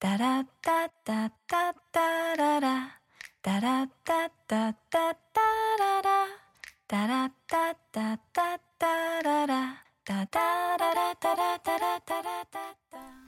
タラッタッタッタッタララ。タラッタッタッタッタララ。タラッタッタッタッタララ。タタララタラタラタラタラ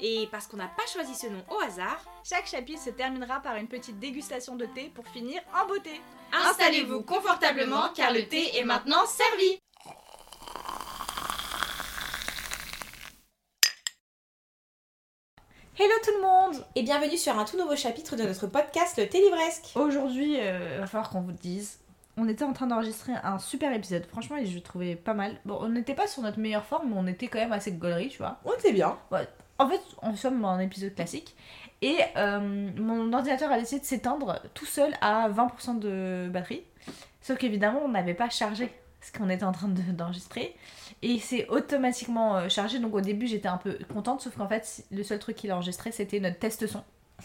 Et parce qu'on n'a pas choisi ce nom au hasard, Chaque chapitre se terminera par une petite dégustation de thé pour finir en beauté. installez-vous confortablement car le thé est maintenant servi Hello tout le monde Et bienvenue sur un tout nouveau chapitre de notre podcast Le Thé Livresque. Aujourd'hui, euh, il va falloir qu'on vous le dise. On était en train d'enregistrer un super épisode. Franchement, je le trouvais pas mal. Bon, on n'était pas sur notre meilleure forme, mais on était quand même assez gaulerie, tu vois. On était bien. En fait, on sommes en épisode classique. Et euh, mon ordinateur a décidé de s'éteindre tout seul à 20% de batterie. Sauf qu'évidemment, on n'avait pas chargé ce qu'on était en train de- d'enregistrer. et il s'est automatiquement euh, chargé. Donc au début, j'étais un peu contente. Sauf qu'en fait, le seul truc qu'il a enregistré, c'était notre test son.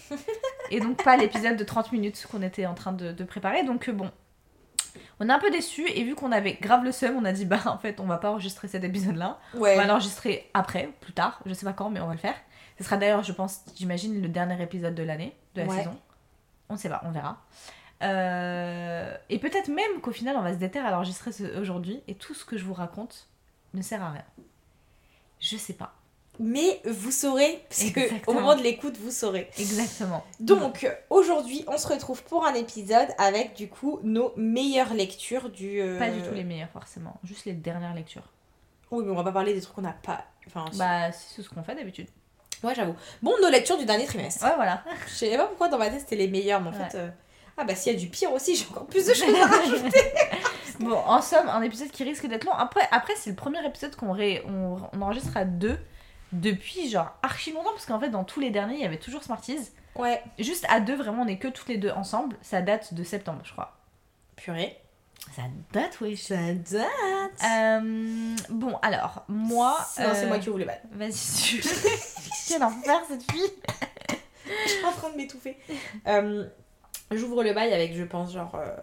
et donc pas l'épisode de 30 minutes qu'on était en train de, de préparer. Donc euh, bon. On est un peu déçus et vu qu'on avait grave le seum, on a dit bah en fait on va pas enregistrer cet épisode là. Ouais. On va l'enregistrer après, plus tard, je sais pas quand, mais on va le faire. Ce sera d'ailleurs, je pense, j'imagine, le dernier épisode de l'année, de la Ouais. saison. On sait pas, on verra. Euh, Et peut-être même qu'au final, on va se déterrer à l'enregistrer ce- aujourd'hui et tout ce que je vous raconte ne sert à rien. Je sais pas. Mais vous saurez, parce que Exactement. au moment de l'écoute, vous saurez. Exactement. Donc aujourd'hui, on se retrouve pour un épisode avec du coup nos meilleures lectures du. euh, Pas du tout les meilleurs, forcément. Juste les dernières lectures. Oui, mais on va pas parler des trucs qu'on n'a pas. Enfin. Bah, c'est ce qu'on fait d'habitude. ouais, j'avoue. Bon, nos lectures du dernier trimestre. Ouais, voilà. Je sais pas pourquoi dans ma tête c'était les meilleures, mais en Ouais. fait. euh, Ah bah s'il y a du pire aussi, j'ai encore plus de choses à rajouter. Bon, en somme, un épisode qui risque d'être long. Après, après c'est le premier épisode qu'on ré- on, on enregistre à deux depuis genre archi longtemps parce qu'en fait dans tous les derniers il y avait toujours Smarties. Ouais. Juste à deux, vraiment on est que toutes les deux ensemble. Ça date de septembre, je crois. Purée. Ça date, oui. Ça date. Euh, bon, alors, moi. Non, c'est euh, moi qui ouvre le bal. Vas-y, tu. Quel enfer cette fille Je suis en train de m'étouffer. Euh, J'ouvre le bail avec, je pense, genre, euh,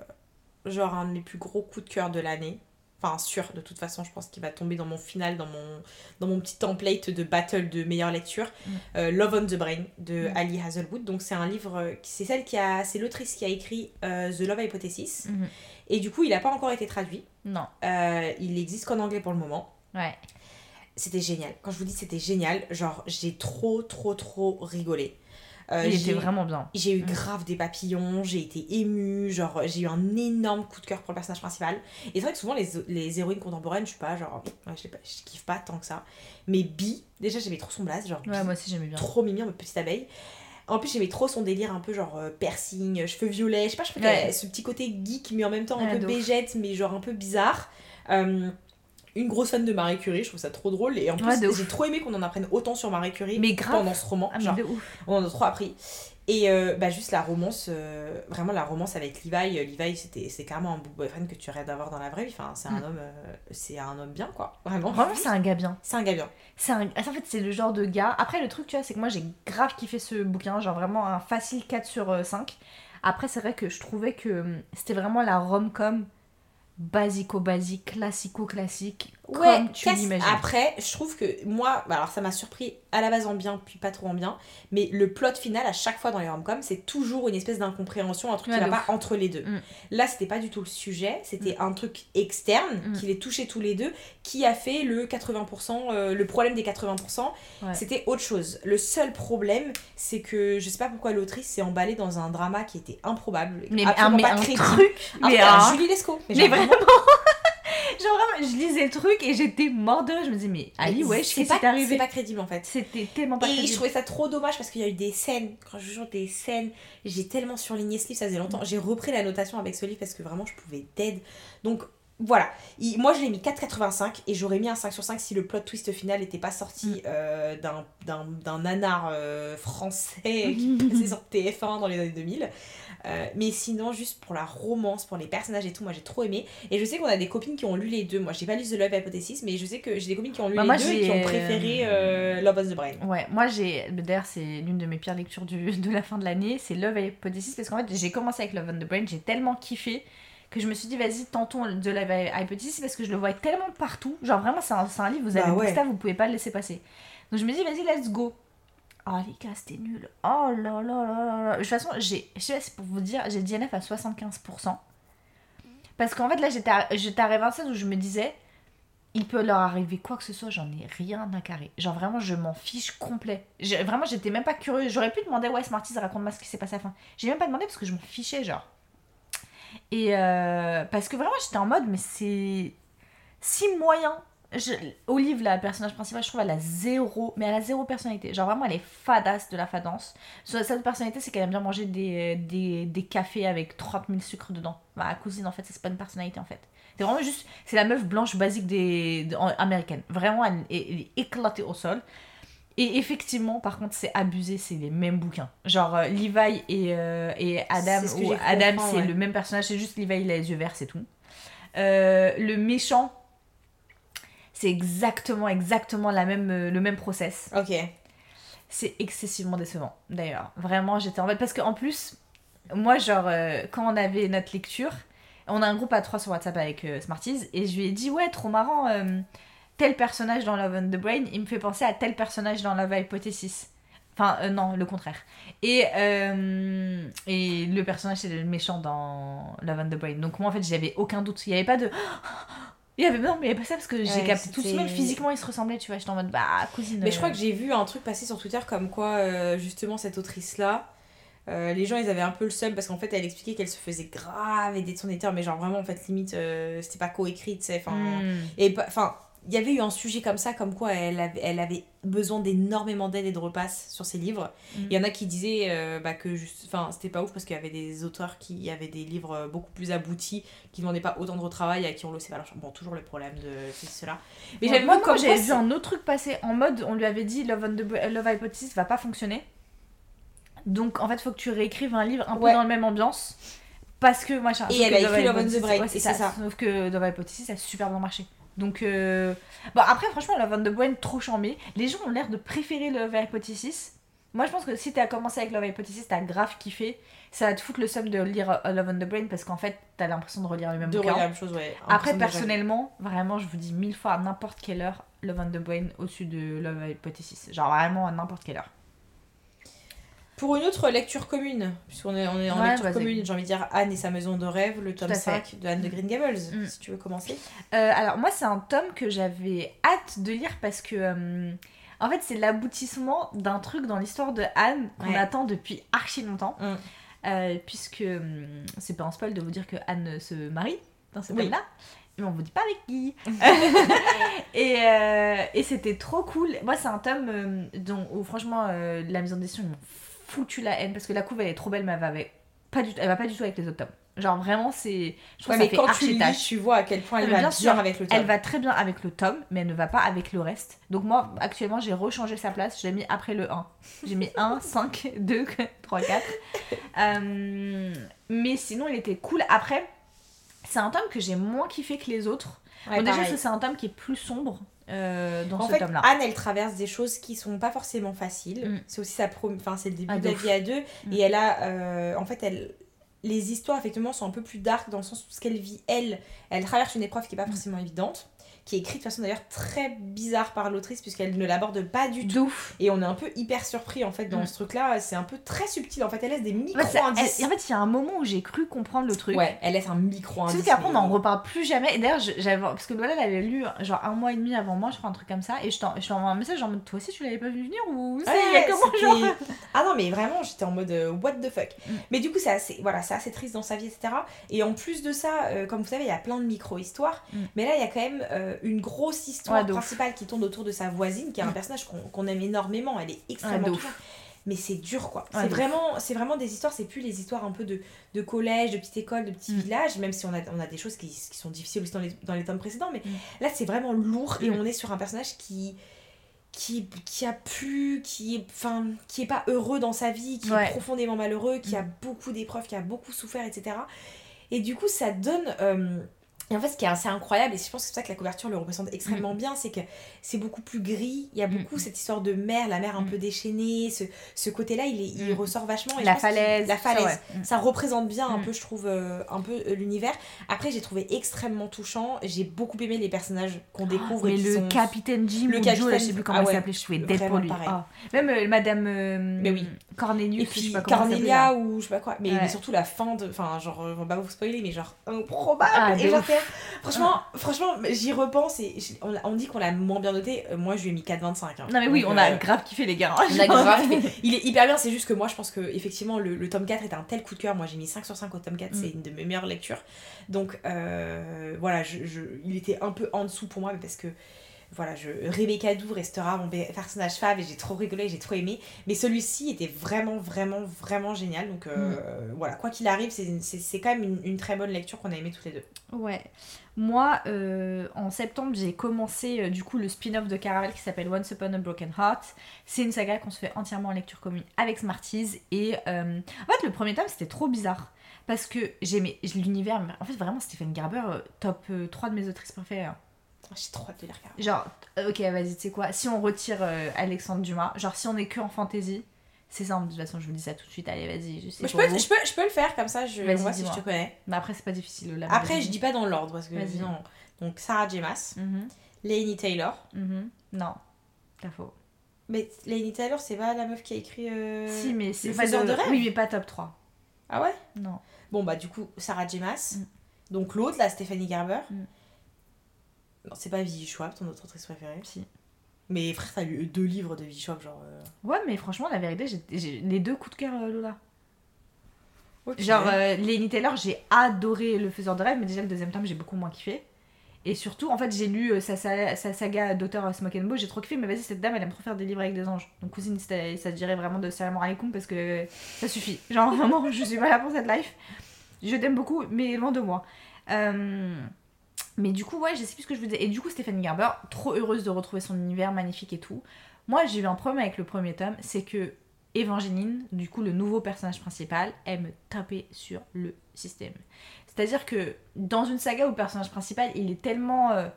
genre un des plus gros coups de cœur de l'année. Enfin, sûr, de toute façon, je pense qu'il va tomber dans mon final, dans mon, dans mon petit template de battle de meilleure lecture. Mm. Euh, Love on the Brain de Mm. Ali Hazelwood. Donc, c'est un livre, qui- c'est celle qui a, c'est l'autrice qui a écrit euh, The Love Hypothesis. Mhm. Et du coup, il n'a pas encore été traduit. Non. Euh, il existe qu'en anglais pour le moment. Ouais. C'était génial. Quand je vous dis c'était génial, genre, j'ai trop, trop, trop rigolé. Euh, Il j'ai- était vraiment bien. j'ai eu Mm. grave des papillons, j'ai été émue, genre j'ai eu un énorme coup de cœur pour le personnage principal. Et c'est vrai que souvent les, les héroïnes contemporaines, je suis pas genre, ouais, je, sais pas, je kiffe pas tant que ça. Mais Bi, déjà j'aimais trop son blaze, genre Ouais, moi aussi j'aimais bien. trop mimi, ma petite abeille. En plus j'aimais trop son délire un peu genre euh, piercing, cheveux violets, je sais pas, je trouve Ouais. ce petit côté geek mais en même temps un peu bégette mais genre un peu bizarre. Euh, une grosse fan de Marie Curie, je trouve ça trop drôle. Et en plus j'ai trop aimé qu'on en apprenne autant sur Marie Curie Mais grave. pendant ce roman. Ah, genre, de ouf. on en a trop appris. Et euh, bah, juste la romance, euh, vraiment la romance avec Levi. euh, Levi, c'était, c'est clairement un boyfriend que tu rêves d'avoir dans la vraie vie. Enfin, c'est un, Mm. homme, euh, c'est un homme bien, quoi. Vraiment. Vraiment, c'est un gars bien. C'est un gars bien. C'est un... En fait, c'est le genre de gars. Après, le truc, tu vois, c'est que moi j'ai grave kiffé ce bouquin. Genre vraiment un facile 4 sur euh, 5. Après, c'est vrai que je trouvais que hum, c'était vraiment la rom-com basico-basique, classico-classique. Comme tu l'imagines. Après, je trouve que moi, bah, alors ça m'a surpris à la base en bien, puis pas trop en bien. Mais le plot final, à chaque fois dans les rom-coms, c'est toujours une espèce d'incompréhension, un truc Ouais, qui va ouf. pas entre les deux. Mm. Là, c'était pas du tout le sujet, c'était un truc externe Mm. qui les touchait tous les deux, qui a fait le 80%, euh, le problème des 80%. Ouais. C'était autre chose. Le seul problème, c'est que je sais pas pourquoi l'autrice s'est emballée dans un drama qui était improbable, Mais, un, absolument mais pas un crédible. truc. Mais un- Julie Lescaut. Mais genre vraiment Genre vraiment, je lisais le truc et j'étais mort de rire. Je me disais, mais Ali, ouais, c'est qu'est-ce pas, arrivé c'est pas crédible en fait. C'était tellement pas Et je crédible. trouvais ça trop dommage parce qu'il y a eu des scènes, quand je jure des scènes, j'ai tellement surligné ce livre, ça faisait longtemps. J'ai repris la notation avec ce livre parce que vraiment je pouvais dead. Donc voilà. Il- moi, je l'ai mis 4,85 et j'aurais mis un 5 sur 5 si le plot twist final n'était pas sorti Mm. euh, d'un- nanar euh, français qui passait sur TF1 dans les années 2000. Euh, mais sinon, juste pour la romance, pour les personnages et tout, moi j'ai trop aimé. Et je sais qu'on a des copines qui ont lu les deux. Moi, j'ai pas lu The Love Hypothesis, mais je sais que j'ai des copines qui ont lu Bah, les moi, deux et qui ont préféré euh, Love of the Brain. Ouais, moi j'ai. D'ailleurs, c'est l'une de mes pires lectures du- de la fin de l'année. C'est Love Hypothesis. Parce qu'en fait, j'ai commencé avec Love on the Brain. J'ai tellement kiffé que je me suis dit, vas-y, tentons The Love Hypothesis. Parce que je le vois tellement partout. Genre, vraiment, c'est un, c'est un livre, vous Bah avez ouais. ça, vous pouvez pas le laisser passer. Donc, je me dis, vas-y, let's go. Oh, les gars, c'était nul. Oh là là là là là. De toute façon, j'ai. Je sais pas, c'est pour vous dire, j'ai DNF à 75%. Parce qu'en fait, là, j'étais à- j'étais à un stade où je me disais, il peut leur arriver quoi que ce soit, j'en ai rien à carrer. Genre vraiment, je m'en fiche complet. J'ai- Vraiment, j'étais même pas curieuse. J'aurais pu demander, ouais, Smarties, raconte-moi ce qui s'est passé à la fin. J'ai même pas demandé parce que je m'en fichais, genre. Et euh, parce que vraiment, j'étais en mode, mais c'est si moyen. Je, Olive, la personnage principale, je trouve, elle a zéro, mais elle a zéro personnalité. Genre vraiment, elle est fadasse de la fadance. Sa seule personnalité, c'est qu'elle aime bien manger des, des, des cafés avec 30 000 sucres dedans. Ma cousine, en fait, c'est pas une personnalité, en fait. C'est vraiment juste, c'est la meuf blanche basique des, américaine. Vraiment, elle, elle est éclatée au sol. Et effectivement, par contre, c'est abusé, c'est les mêmes bouquins. Genre, euh, Levi et, euh, et Adam, C'est ce Adam, c'est ouais. le même personnage, c'est juste Levi, il a les yeux verts, c'est tout. Euh, le méchant, c'est exactement, exactement la même, euh, le même process. Ok. C'est excessivement décevant, d'ailleurs. Vraiment, j'étais en mode. Parce qu'en plus, moi, genre, quand on avait notre lecture, on a un groupe à trois sur WhatsApp avec Smarties, et je lui ai dit, ouais, trop marrant, tel personnage dans Love and the Brain, il me fait penser à tel personnage dans Love Hypothesis. Enfin, euh, non, le contraire. Et, euh, et le personnage, c'est le méchant dans Love and the Brain. Donc, moi, en fait, j'avais aucun doute. Il n'y avait pas de. Il y avait, non, mais il n'y avait pas ça parce que j'ai Ouais, capté tout de suite. physiquement, ils se ressemblaient, tu vois. J'étais en mode, bah, cousine. Mais je crois euh, que j'ai vu un truc passer sur Twitter comme quoi, euh, justement, cette autrice-là, euh, les gens, ils avaient un peu le seum parce qu'en fait, elle expliquait qu'elle se faisait grave aider de son éditeur, mais genre vraiment, en fait, limite, euh, c'était pas coécrit, tu sais. Enfin, et pas- enfin, il y avait eu un sujet comme ça, comme quoi elle avait, elle avait besoin d'énormément d'aide et de repasse sur ses livres. Mm. Il y en a qui disaient euh, bah, que enfin, c'était pas ouf parce qu'il y avait des auteurs qui avaient des livres euh, beaucoup plus aboutis, qui demandaient pas autant de retravail, à qui on le sait. Alors, bon, toujours le problème de cela. Mais j'avais moi, vu moi, comme j'avais vu un autre truc passer en mode on lui avait dit Love, on the Bra- Love Hypothesis va pas fonctionner. Donc en fait, faut que tu réécrives un livre un peu Ouais. dans la même ambiance. Parce que machin. Et elle a écrit Love on the ouais, et c'est ça. Sauf que Love Hypothesis a super bien marché. Donc euh, bon après franchement Love on the Brain trop chambé. Les gens ont l'air de préférer Love Hypothesis. Moi je pense que si t'as commencé avec Love Hypothesis, t'as grave kiffé. Ça va te foutre le seum de lire Love on the Brain parce qu'en fait t'as l'impression de relire le même de bouquin. la même chose, ouais. Après, personnellement, vraiment, je vous dis mille fois à n'importe quelle heure, Love on the Brain au-dessus de Love Hypothesis. Genre vraiment à n'importe quelle heure. Pour une autre lecture commune, puisqu'on est, on est en Ouais, lecture commune, j'ai envie de dire Anne et sa maison de rêve, le tome Tout à fait. 5 de Anne de Green Gables, Mm. si tu veux commencer. Euh, alors, moi, c'est un tome que j'avais hâte de lire parce que. euh, en fait, c'est l'aboutissement d'un truc dans l'histoire de Anne qu'on Ouais. attend depuis archi longtemps. Mm. Euh, puisque hum, c'est pas un spoil de vous dire que Anne se marie dans ce Oui. tome-là. Mais on vous dit pas avec qui. et euh, et c'était trop cool. Moi, c'est un tome euh, dont, où, franchement, euh, la maison d'édition, m'ont foutu la haine parce que la couve, elle est trop belle, mais elle va, avec- pas du, elle va pas du tout avec les autres tomes. Genre, vraiment, c'est. Je trouve Ouais, que ça fait quand tu lis, tu vois à quel point elle mais va bien sûr, avec le tome. Elle va très bien avec le tome, mais elle ne va pas avec le reste. Donc moi, actuellement, j'ai rechangé sa place. Je l'ai mis après le 1. J'ai mis 1, 5, 2, 3, 4. Euh, mais sinon, il était cool. Après, c'est un tome que j'ai moins kiffé que les autres. Ouais, bon, déjà, c'est un tome qui est plus sombre euh, dans En ce fait, tome-là. Anne, elle traverse des choses qui sont pas forcément faciles. Mm. C'est aussi sa prom- enfin, c'est le début Ah, de la vie à deux. Mm. Et elle a, euh, en fait, elle, les histoires effectivement sont un peu plus dark dans le sens où ce qu'elle vit elle, elle traverse une épreuve qui est pas Mm. forcément évidente, qui est écrite de façon d'ailleurs très bizarre par l'autrice puisqu'elle ne l'aborde pas du tout. Ouf. Et on est un peu hyper surpris en fait dans Mm. ce truc-là. C'est un peu très subtil. En fait, elle laisse des micro-indices. elle- en fait, il y a un moment où j'ai cru comprendre le truc. Ouais, elle laisse un micro-indice. Sauf qu'après, on n'en reparle plus jamais. Et d'ailleurs, j'avais. Parce que Lola l'avait lu genre un mois et demi avant moi, je crois, un truc comme ça. Et je t'en- je t'envoie un message en mode Toi aussi, tu l'avais pas vu venir Ou c'est Ouais, il y a comment genre Ah non, mais vraiment, j'étais en mode euh, what the fuck. Mm. Mais du coup, c'est assez, voilà, c'est assez triste dans sa vie, etc. Et en plus de ça, euh, comme vous savez, il y a plein de micro-histoires. Mm. Mais là, il y a quand même euh, une grosse histoire Ouais, principale qui tourne autour de sa voisine, qui est un Mm. personnage qu'on aime énormément. Elle est Ouais, extrêmement touchante. mais c'est dur quoi. Ouais, c'est vraiment, c'est vraiment des histoires, c'est plus les histoires un peu de, de collège, de petite école, de petits Mm. villages, même si on a, on a des choses qui, qui sont difficiles aussi dans les, dans les tomes précédents, mais Mm. là c'est vraiment lourd et on est sur un personnage qui. Qui, qui a pu, qui est, enfin, qui est pas heureux dans sa vie, qui Ouais. est profondément malheureux, qui a beaucoup d'épreuves, qui a beaucoup souffert, etc. Et du coup, ça donne. euh, et en fait, ce qui est assez incroyable, et je pense que c'est pour ça que la couverture le représente extrêmement bien, c'est que c'est beaucoup plus gris. Il y a beaucoup Mm. cette histoire de mer, la mer un Mm. peu déchaînée. Ce, ce côté-là, il, est, il Mm. ressort vachement. Et La falaise. La falaise. Mm. Ça représente bien un Mm. peu, je trouve, euh, un peu euh, l'univers. Après, j'ai trouvé extrêmement touchant. J'ai beaucoup aimé les personnages qu'on découvre. et Mais qui le sont... capitaine Jim Le Joe, là, je capitaine- sais plus comment ah il ouais, s'appelait, je trouvais dead pour lui. Même euh, Madame euh, Mais oui. Cornelius, Et je sais pas Cornelia ou je sais pas quoi. Mais, Ouais. mais surtout la fin de. Enfin, genre, on va pas vous spoiler, mais genre improbable. Ah, et genre, franchement, franchement j'y repense et on, dit qu'on l'a moins bien noté. Euh, Moi, je lui ai mis 4,25. hein. Non mais oui, Donc, on a euh, grave kiffé les gars. on a grave kiffé. Il est hyper bien, c'est juste que moi je pense que effectivement le, le tome 4 est un tel coup de cœur. Moi j'ai mis 5 sur 5 au tome 4, Mm. c'est une de mes meilleures lectures. Donc euh, voilà, je, je- il était un peu en dessous pour moi mais parce que voilà, je, Rebecca Doux restera mon personnage fave et j'ai trop rigolé, j'ai trop aimé. Mais celui-ci était vraiment, vraiment, vraiment génial. Donc euh, Mm. voilà, quoi qu'il arrive, c'est quand même une, une très bonne lecture qu'on a aimé toutes les deux. Ouais. Moi, euh, en septembre, j'ai commencé euh, du coup le spin-off de Caraval qui s'appelle Once Upon a Broken Heart. C'est une saga qu'on se fait entièrement en lecture commune avec Smarties. Et en fait, le premier tome, c'était trop bizarre. Parce que j'aimais l'univers. En fait, vraiment, Stephen Garber, top euh, 3 de mes autrices préférées. hein. J'ai trop hâte de les regarder. Genre, euh, ok, vas-y, tu sais quoi Si on retire euh, Alexandre Dumas, genre si on est que en fantasy, c'est ça, de toute façon, je vous dis ça tout de suite. Allez, vas-y, je sais je, peux, je, peux, je peux le faire comme ça, je voit si je te connais. Mais après, c'est pas difficile. Là, Après, je dis pas dans l'ordre parce que Vas-y. sinon. Donc Sarah J. Maas, Mhm, Lainey Taylor. mhm. Non, t'as faux. Mais Lainey Taylor, c'est pas la meuf qui a écrit. euh, Si, mais c'est pas faiseur de rêve Oui, mais pas top 3. Ah ouais? Non. Bon, bah, du coup, Sarah J. Maas. Mm. Donc l'autre, là, Stéphanie Garber. Non, c'est pas Vigie Schwab, ton autre autrice préférée. Si. Mais frère, t'as lu deux livres de Vigie Schwab, genre. euh, Ouais, mais franchement, la vérité, j'ai- j'ai les deux coups de cœur, euh, Lola. ok. Genre, euh, Lenny Taylor, j'ai adoré Le Faiseur de rêve, mais déjà le deuxième tome, j'ai beaucoup moins kiffé. Et surtout, en fait, j'ai lu euh, sa, sa, sa saga d'auteur euh, Smoke and Bow, j'ai trop kiffé, mais vas-y, cette dame, elle aime trop faire des livres avec des anges. Donc, cousine, ça ça te dirait vraiment de salam alaikum parce que ça suffit. Genre, vraiment, je suis pas là pour cette life. Je t'aime beaucoup, mais loin de moi. Euh, Mais du coup, ouais, je sais plus ce que je veux dire. Et du coup, Stéphanie Garber, trop heureuse de retrouver son univers magnifique et tout. Moi, j'ai eu un problème avec le premier tome, c'est que Evangeline, du coup, le nouveau personnage principal, aime taper sur le système. C'est-à-dire que dans une saga où le personnage principal, il est tellement euh,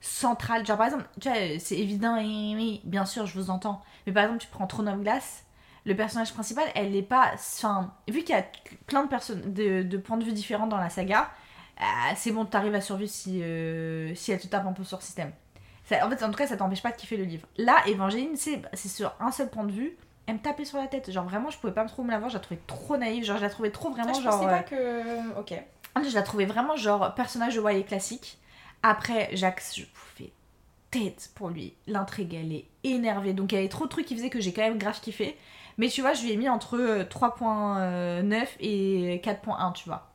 central. Genre, par exemple, tu vois, c'est évident, et oui, bien sûr, je vous entends. Mais par exemple, tu prends Throne of Glass, le personnage principal, elle n'est pas. Enfin, vu qu'il y a plein de, de points de vue différents dans la saga, ah, c'est bon, t'arrives à survivre si, euh, si elle te tape un peu sur le système. Ça- en fait, en tout cas, ça t'empêche pas de kiffer le livre. Là, Evangeline, c'est c'est sur un seul point de vue. Elle me tapait sur la tête. Genre, vraiment, je pouvais pas trop me la voir. Je la trouvais trop naïve. Genre, je la trouvais trop Ah, vraiment. je genre, pensais euh, pas que. Ok. ah, Je la trouvais vraiment genre personnage de YA classique. Après, Jacques, je bouffais tête pour lui. L'intrigue, elle est énervée. Donc, il y avait trop de trucs qui faisaient que j'ai quand même grave kiffé. Mais tu vois, je lui ai mis entre euh, 3.9 et 4.1, tu vois.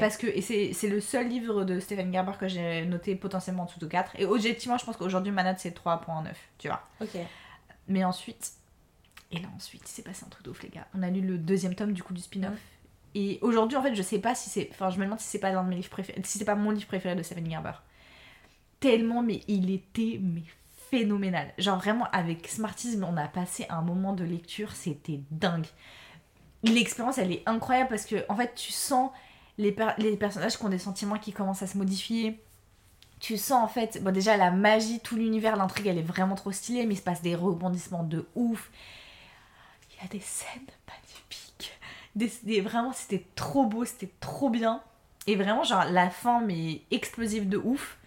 Parce que c'est le seul livre de Stephen Garber que j'ai noté potentiellement en dessous de 4. Et objectivement, je pense qu'aujourd'hui, ma note, c'est 3.9, tu vois. Ok. Mais ensuite, et là ensuite, il s'est passé un truc de ouf, les gars. On a lu le deuxième tome du coup du spin-off. Et aujourd'hui, en fait, je sais pas si c'est. Enfin, je me demande si c'est pas l'un de mes livres préférés. Si c'est pas mon livre préféré de Stephen Garber. Tellement, mais il était mais phénoménal. Genre vraiment, avec Smartisme, on a passé un moment de lecture, c'était dingue. L'expérience, elle est incroyable parce que, en fait, tu sens les, per- les personnages qui ont des sentiments qui commencent à se modifier. Tu sens en fait, bon déjà la magie, tout l'univers, l'intrigue, elle est vraiment trop stylée, mais il se passe des rebondissements de ouf. Il y a des scènes magnifiques. Des, des- vraiment, c'était trop beau, c'était trop bien. Et vraiment, genre, la fin, mais explosive de ouf.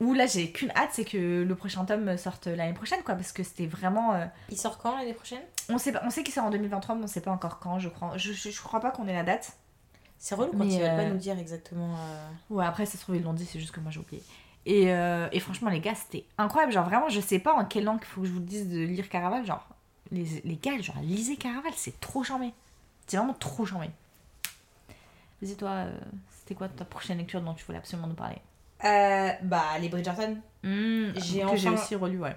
Où là, j'ai qu'une hâte, c'est que le prochain tome sorte l'année prochaine, quoi, parce que c'était vraiment. euh, Il sort quand l'année prochaine? on sait, on sait qu'il sort en 2023, mais on sait pas encore quand, je crois. Je, je, je crois pas qu'on ait la date. C'est relou quand Mais, ils veulent pas euh, nous dire exactement. euh, Ouais, après, ça se trouve, ils l'ont dit, c'est juste que moi j'ai oublié. Et, euh, et franchement, les gars, c'était incroyable. Genre, vraiment, je sais pas en quelle langue il faut que je vous dise de lire Caraval. Genre, les, les gars, genre, lisez Caraval, c'est trop charmé. C'est vraiment trop charmé. Vas-y, toi, euh, c'était quoi ta prochaine lecture dont tu voulais absolument nous parler? Euh, bah, les Bridgerton. Mmh, j'ai enfin- aussi relu, ouais.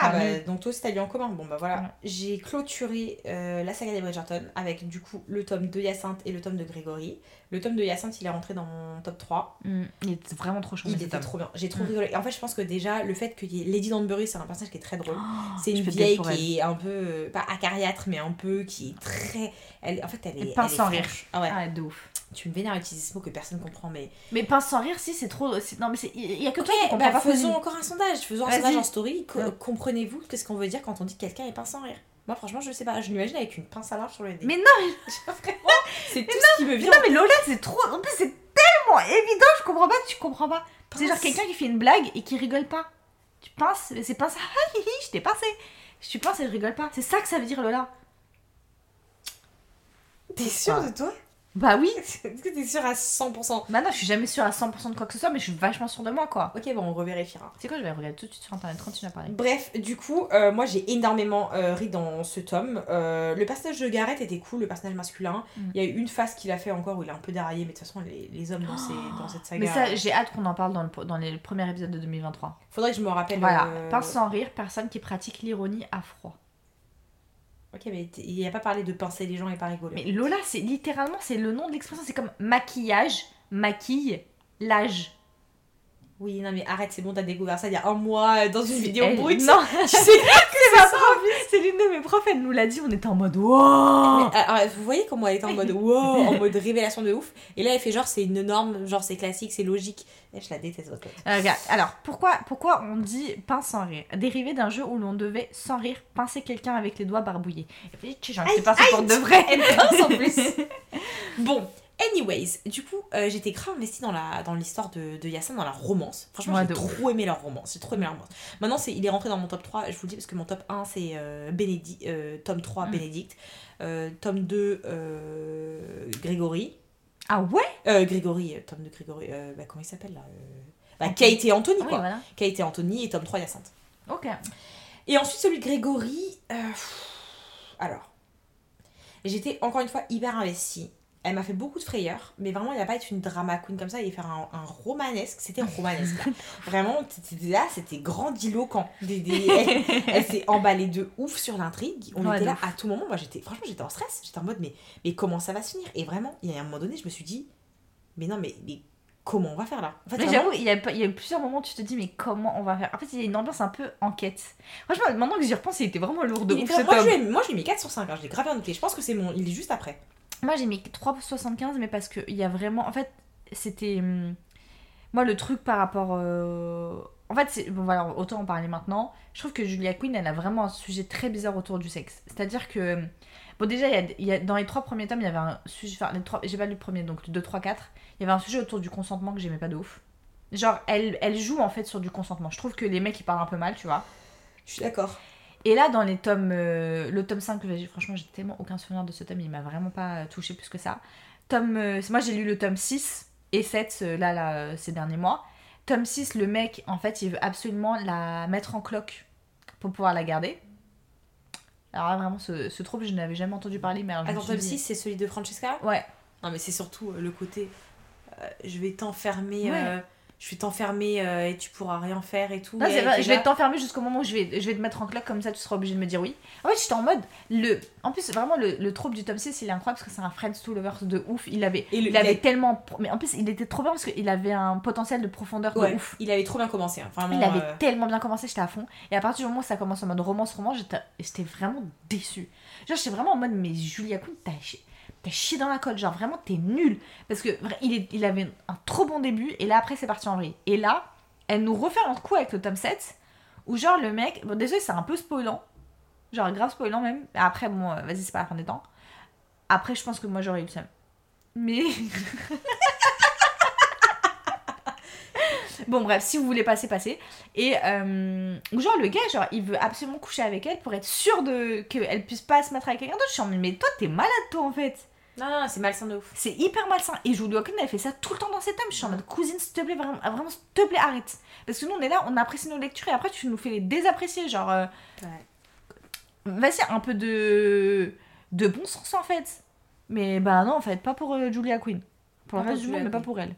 Ah bah, donc toi aussi t'as lu en commun. Bon bah voilà. Ouais. J'ai clôturé euh, la saga des Bridgerton avec du coup le tome de Hyacinthe et le tome de Grégory. Le tome de Hyacinthe il est rentré dans mon top 3. Mm, Il était vraiment trop chouette. Il était trop bien. J'ai trop Mm. rigolé. Et en fait je pense que déjà le fait qu'il y ait Lady Danbury c'est un personnage qui est très drôle. Oh, c'est une vieille qui est un peu, euh, pas acariâtre mais un peu qui est très... Elle, en fait elle est... Elle pince sans rire. Ah ouais. Ah, de ouf. Tu me vénères à utiliser ce mot que personne comprend mais... Mais pince sans rire, si, c'est trop. Non, mais c'est- il y a que toi qui comprends bah pas faisons encore un sondage. Faisons un sondage en story. Co- Ouais. Comprenez-vous qu'est-ce qu'on veut dire quand on dit que quelqu'un est pince sans rire? Moi franchement je sais pas. Je l'imagine avec une pince à linge sur le nez. Mais non, mais, C'est tout ce qui me vient. non, mais Lola, c'est trop. En plus, c'est tellement évident, je comprends pas tu comprends pas. C'est genre quelqu'un qui fait une blague et qui rigole pas. Tu pinces, mais c'est pince. Ah, je t'ai pincé. Tu pinces et je rigole pas. C'est ça que ça veut dire, Lola. T'es sûre de toi? Bah oui. Est-ce que t'es sûre à 100% Bah non, je suis jamais sûre à 100% de quoi que ce soit, mais je suis vachement sûre de moi, quoi. Ok, bon, on revérifiera. C'est quoi, je vais regarder tout de suite sur internet, continue à parler. Bref, du coup, euh, moi j'ai énormément euh, ri dans ce tome. Euh, le personnage de Gareth était cool, le personnage masculin. Mm. Il y a eu une phase qu'il a fait encore où il est un peu déraillé, mais de toute façon, les, les hommes dans, ces, dans cette saga. Mais ça, j'ai hâte qu'on en parle dans, le, dans les premiers épisodes de 2023. Faudrait que je me rappelle. Voilà, pince sans rire, personne qui pratique l'ironie à froid. Ok, mais il a pas parlé de pincer les gens et pas rigoler. Mais Lola, c'est littéralement, c'est le nom de l'expression, c'est comme maquillage, maquille, l'âge. Oui, non, mais arrête, c'est bon, t'as découvert ça il y a un mois euh, dans une vidéo Elle- brute. Non, tu sais c'est ma prof, c'est l'une de mes profs, elle nous l'a dit, on était en mode wow. Mais, alors, vous voyez comment elle était en mode wow, en mode révélation de ouf. Et là, elle fait genre, c'est une norme, genre, c'est classique, c'est logique. Et je la déteste, votre. Euh, regarde, alors pourquoi, pourquoi on dit pince sans rire? Dérivé d'un jeu où l'on devait sans rire pincer quelqu'un avec les doigts barbouillés. Et puis, tu sais, j'en ai pincé pour de vrai. Elle pince en plus. bon, anyways, du coup, euh, j'étais grave investie dans la dans l'histoire de, de Yassin, dans la romance. Franchement, Ouais, j'ai trop aimé leur romance. J'ai trop aimé leur romance. Maintenant, c'est, il est rentré dans mon top 3. Je vous le dis parce que mon top 1, c'est euh, euh, tome 3, Mm. Bénédicte. Euh, tome 2, euh, Grégory. Ah ouais? Grégory, tome de Grégory. bah, comment il s'appelle là bah. Kate et Anthony, Ah Oui, quoi. voilà. Kate et Anthony et tome 3, Hyacinthe. Ok. Et ensuite, celui de Grégory. alors, j'étais encore une fois hyper investie. Elle m'a fait beaucoup de frayeur, mais vraiment, il n'y a pas été une drama queen comme ça, il faire un, un romanesque. C'était romanesque. là. Vraiment, là, c'était grandiloquent. Des- des- elle elle s'est emballée de ouf sur l'intrigue. On Ouais, était là à tout moment. Moi, j'étais, franchement, j'étais en stress. J'étais en mode, mais, mais comment ça va se finir? Et vraiment, il y a un moment donné, je me suis dit, mais non, mais, mais comment on va faire là? En fait, j'avoue, il y, y a eu plusieurs moments où tu te dis, mais comment on va faire? En fait, il y a une ambiance un peu enquête. Franchement, maintenant que j'y repense, il était vraiment lourd de ouf était- moi, je lui ai, moi, je lui ai mis 4 sur 5. hein, je l'ai gravé en noté. Je pense que c'est mon. Il est juste après. Moi, j'ai mis 3,75, mais parce qu'il y a vraiment. En fait, c'était. hum, Moi, le truc par rapport. euh, En fait, bon, voilà, autant en parler maintenant. Je trouve que Julia Quinn, elle a vraiment un sujet très bizarre autour du sexe. C'est-à-dire que. Bon, déjà, y a- dans les trois premiers tomes, il y avait un sujet. Enfin, les trois... j'ai pas lu le premier, donc le 2, 3, 4. Il y avait un sujet autour du consentement que j'aimais pas de ouf. Genre, elle, elle joue en fait sur du consentement. Je trouve que les mecs, ils parlent un peu mal, tu vois. Je suis d'accord. Et là, dans les tomes. euh, le tome 5, j'ai- franchement, j'ai tellement aucun souvenir de ce tome, il m'a vraiment pas euh, touché plus que ça. Tome, euh, moi, j'ai lu le tome 6 et 7, euh, là, là, ces derniers mois. Tome 6, le mec, en fait, il veut absolument la mettre en cloque pour pouvoir la garder. Alors là, vraiment, ce, ce trouble, je n'avais jamais entendu parler, mais alors, Attends, tome dit- 6, c'est celui de Francesca? Ouais, Non, mais c'est surtout le côté. euh, je vais t'enfermer. Ouais. Je vais t'enfermer euh, et tu pourras rien faire et tout. Non, Et vrai, je vais t'enfermer jusqu'au moment où je vais, je vais te mettre en cloque, comme ça tu seras obligé de me dire oui. En fait, j'étais en mode. Le... En plus, vraiment, le, le trope du tome 6, il est incroyable parce que c'est un Friends to Lovers de ouf. Il avait, Et le- il avait tellement. Mais en plus, il était trop bien parce qu'il avait un potentiel de profondeur de Ouais, ouf. il avait trop bien commencé. hein, Vraiment, Il avait euh, tellement bien commencé, j'étais à fond. Et à partir du moment où ça commence en mode romance-roman, j'étais j'étais vraiment déçue. Genre, j'étais vraiment en mode, mais Julia Quinn, t'as t'as chié dans la colle. Genre, vraiment, t'es nul. Parce que il, il avait un trop bon début, et là, après, c'est parti en vrille. Et là, elle nous refait un coup avec le tome 7, où, genre, le mec. Bon, désolé, c'est un peu spoilant. Genre, grave spoilant même. Après, bon, euh, vas-y, c'est pas la fin des temps. Après, je pense que moi, j'aurais eu le seum. Mais. Bon bref, si vous voulez passer, passez. Et euh, genre le gars, genre il veut absolument coucher avec elle pour être sûr de qu'elle puisse pas se mettre avec quelqu'un d'autre. Je suis en mais toi t'es malade toi en fait. Non, non, c'est malsain de ouf. C'est hyper malsain. Et Julie Hawkins elle fait ça tout le temps dans ses tomes. Je suis en mode cousine s'il te plaît, vraiment, vraiment s'il te plaît arrête. Parce que nous on est là, on apprécie nos lectures et après tu nous fais les désapprécier. Genre euh, vas-y un peu de de bon sens en fait. Mais bah non en fait, pas pour euh, Julia Quinn. Pour le reste du monde, mais pas pour elle.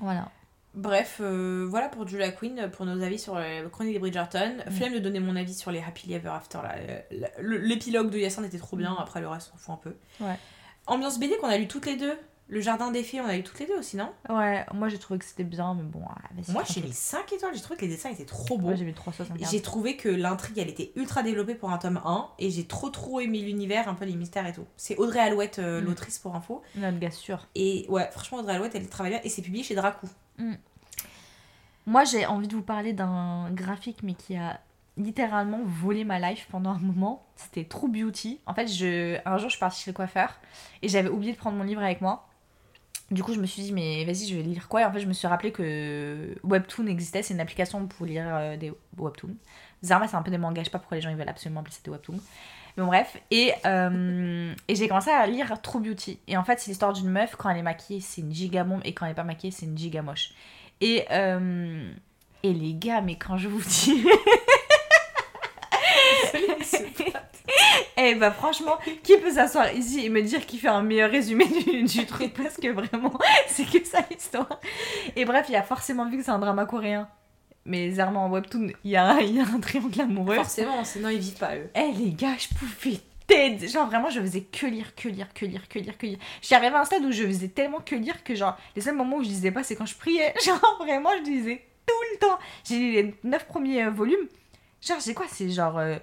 Voilà. Bref, euh, voilà pour Julia Quinn, euh, pour nos avis sur la chronique des Bridgerton. Mm. Flemme de donner mon avis sur les Happily Ever After. L'épilogue de Yacine était trop bien, Mm. après le reste on fout un peu. Ouais. Ambiance BD qu'on a lu toutes les deux. Le Jardin des Fées, on a lu toutes les deux aussi, non? Ouais, moi j'ai trouvé que c'était bien, mais bon, ah, Moi j'ai mis 5 étoiles, j'ai trouvé que les dessins étaient trop beaux. Moi j'ai mis 3,75. J'ai trouvé que l'intrigue elle était ultra développée pour un tome 1 et j'ai trop trop aimé l'univers, un peu les mystères et tout. C'est Audrey Alouette, euh, Mm. l'autrice pour info. Notre gars sûr. Et ouais, franchement Audrey Alouette elle travaille bien et c'est publié chez Dracou. Moi j'ai envie de vous parler d'un graphique, mais qui a littéralement volé ma life pendant un moment. C'était True Beauty. En fait, je... un jour je suis partie chez le coiffeur et j'avais oublié de prendre mon livre avec moi. Du coup, je me suis dit, mais vas-y, je vais lire quoi? Et en fait, je me suis rappelé que Webtoon existait. C'est une application pour lire euh, des webtoons. Bizarrement, c'est un peu des mangas. Je sais pas pourquoi les gens veulent absolument appeler ça des webtoons. Bon, bref. Et, euh, et j'ai commencé à lire True Beauty. Et en fait, c'est l'histoire d'une meuf. Quand elle est maquillée, c'est une giga bombe. Et quand elle est pas maquillée, c'est une giga moche. Et, euh, et les gars, mais quand je vous dis. Eh bah franchement, qui peut s'asseoir ici et me dire qu'il fait un meilleur résumé du, du truc? Parce que vraiment, c'est que ça l'histoire. Et bref, il a forcément vu que c'est un drama coréen. Mais zèrement en webtoon, il y, a y a un triangle amoureux. Forcément, sinon ils vivent pas eux. Eh les gars, je pouvais t'aider. Genre vraiment, je faisais que lire, que lire, que lire, que lire, que lire. J'y arrivais à un stade où je faisais tellement que lire que genre, les seuls moments où je lisais pas, c'est quand je priais. Genre vraiment, je lisais tout le temps. J'ai lu les 9 premiers euh, volumes. Genre, c'est quoi C'est genre... euh,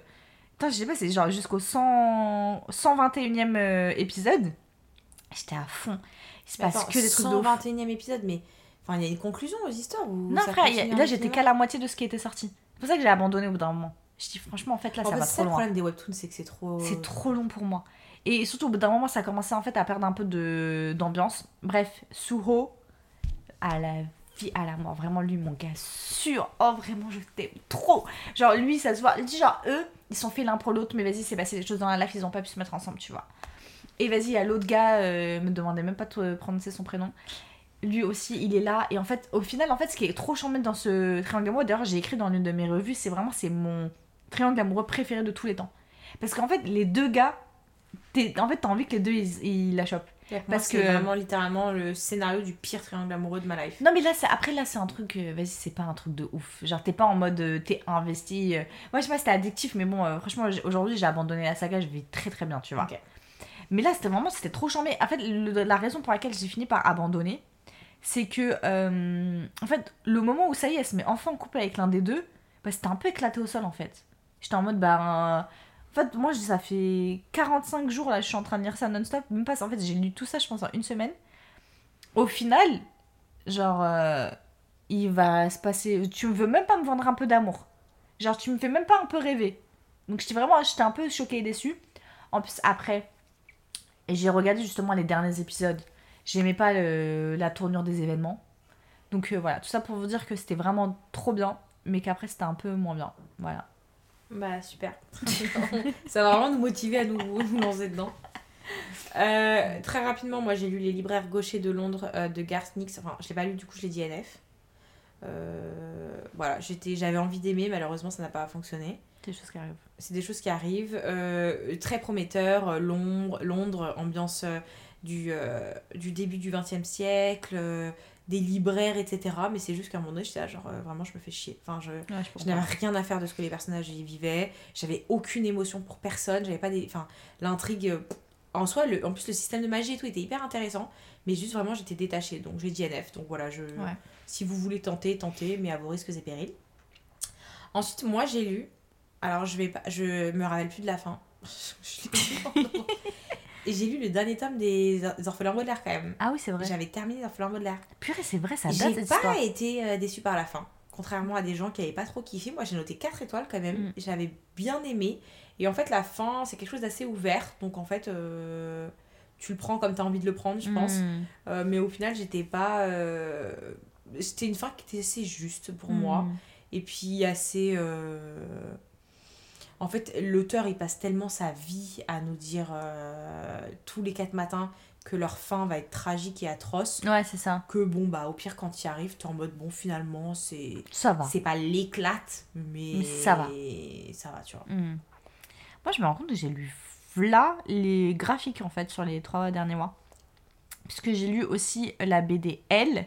Attends, je sais pas, c'est genre jusqu'au 100... 121e euh, épisode. J'étais à fond. Il se passe Attends, que des trucs de ouf. 121 e épisode, mais enfin il y a une conclusion aux histoires ou Non ça frère, a- là j'étais qu'à la moitié de ce qui était sorti. C'est pour ça que j'ai abandonné au bout d'un moment. Je dis franchement en fait là En ça fait, va trop le loin. problème des webtoons, c'est que c'est trop. C'est trop long pour moi. Et surtout, au bout d'un moment, ça commençait en fait à perdre un peu de d'ambiance. Bref, Suho, à la vie, à la mort. Vraiment, lui, mon gars, sûr. Oh, vraiment, je t'aime trop. Genre, lui, ça se voit. Il dit, genre, eux, ils sont fait l'un pour l'autre, mais vas-y, c'est passé des choses dans la life, ils ont pas pu se mettre ensemble, tu vois. Et vas-y, a l'autre gars, euh, me demandait même pas de prononcer son prénom. Lui aussi, il est là. Et en fait, au final, en fait, ce qui est trop chambé dans ce triangle amoureux, d'ailleurs, j'ai écrit dans l'une de mes revues, c'est vraiment, c'est mon triangle amoureux préféré de tous les temps. Parce qu'en fait, les deux gars, t'es- en fait, t'as envie que les deux, ils, ils la chopent. Parce Parce que vraiment littéralement le scénario du pire triangle amoureux de ma life. Non, mais là, c'est- après, là, c'est un truc, euh, vas-y, c'est pas un truc de ouf. Genre, t'es pas en mode, euh, t'es investi. euh. Moi, je sais pas, c'était addictif, mais bon, euh, franchement, aujourd'hui, j'ai abandonné la saga, je vis très très bien, tu vois. Mais là, c'était vraiment, c'était trop chambé. En fait, le- la raison pour laquelle j'ai fini par abandonner, c'est que, euh, en fait, le moment où ça y est, elle se met enfin en couple avec l'un des deux, bah, c'était un peu éclaté au sol, en fait. J'étais en mode, bah. euh, En fait, moi, ça fait 45 jours, là, je suis en train de lire ça non-stop. Même pas, en fait, j'ai lu tout ça, je pense, en une semaine. Au final, genre, euh, il va se passer. Tu veux même pas me vendre un peu d'amour. Genre, tu me fais même pas un peu rêver. Donc, j'étais vraiment, j'étais un peu choquée et déçue. En plus, après, et j'ai regardé justement les derniers épisodes. J'aimais pas le- la tournure des événements. Donc, euh, voilà, tout ça pour vous dire que c'était vraiment trop bien, mais qu'après, c'était un peu moins bien. Voilà. Bah super. ça va vraiment nous motiver à nous, nous lancer dedans. Euh, très rapidement, moi j'ai lu Les libraires gauchers de Londres euh, de Garth Nix. Enfin, je l'ai pas lu, du coup je l'ai dit NF. Euh, voilà, j'étais, j'avais envie d'aimer, malheureusement ça n'a pas fonctionné. C'est des choses qui arrivent. C'est des choses qui arrivent. Très prometteur, Londres, Londres ambiance du, euh, du début du XXe siècle, euh, des libraires, etc. Mais c'est juste qu'à un moment donné, j'étais là, genre, euh, vraiment, je me fais chier. Enfin, je, Ouais, je je n'avais rien à faire de ce que les personnages y vivaient. J'avais aucune émotion pour personne. J'avais pas des. Enfin, l'intrigue. euh, En soi, le, en plus, le système de magie et tout était hyper intéressant. Mais juste vraiment, j'étais détachée. Donc, j'ai dit NF. Donc voilà, je. Ouais. Si vous voulez tenter, tentez, mais à vos risques et périls. Ensuite, moi, j'ai lu. Alors, je vais pas. Je me rappelle plus de la fin. Je l'ai lu pendant- Et j'ai lu le dernier tome des, des Orphelins Baudelaire quand même. Ah oui, c'est vrai. J'avais terminé les Orphelins Baudelaire. Purée, c'est vrai, ça date J'ai pas histoire. été euh, déçue par la fin. Contrairement à des gens qui avaient pas trop kiffé, moi j'ai noté 4 étoiles quand même. Mm. J'avais bien aimé. Et en fait, la fin, c'est quelque chose d'assez ouvert. Donc en fait, euh, tu le prends comme tu as envie de le prendre, je pense. Mm. Euh, mais au final, j'étais pas. euh, C'était une fin qui était assez juste pour moi. Mm. Et puis assez. En fait, l'auteur, il passe tellement sa vie à nous dire euh, tous les quatre matins que leur fin va être tragique et atroce Ouais, c'est ça. que bon bah au pire quand tu y arrives t'es en mode bon finalement c'est Ça va. c'est pas l'éclate mais... Mais ça va. ça va tu vois Mm. Moi, je me rends compte que j'ai lu là les graphiques en fait sur les trois derniers mois. Puisque j'ai lu aussi la BD L,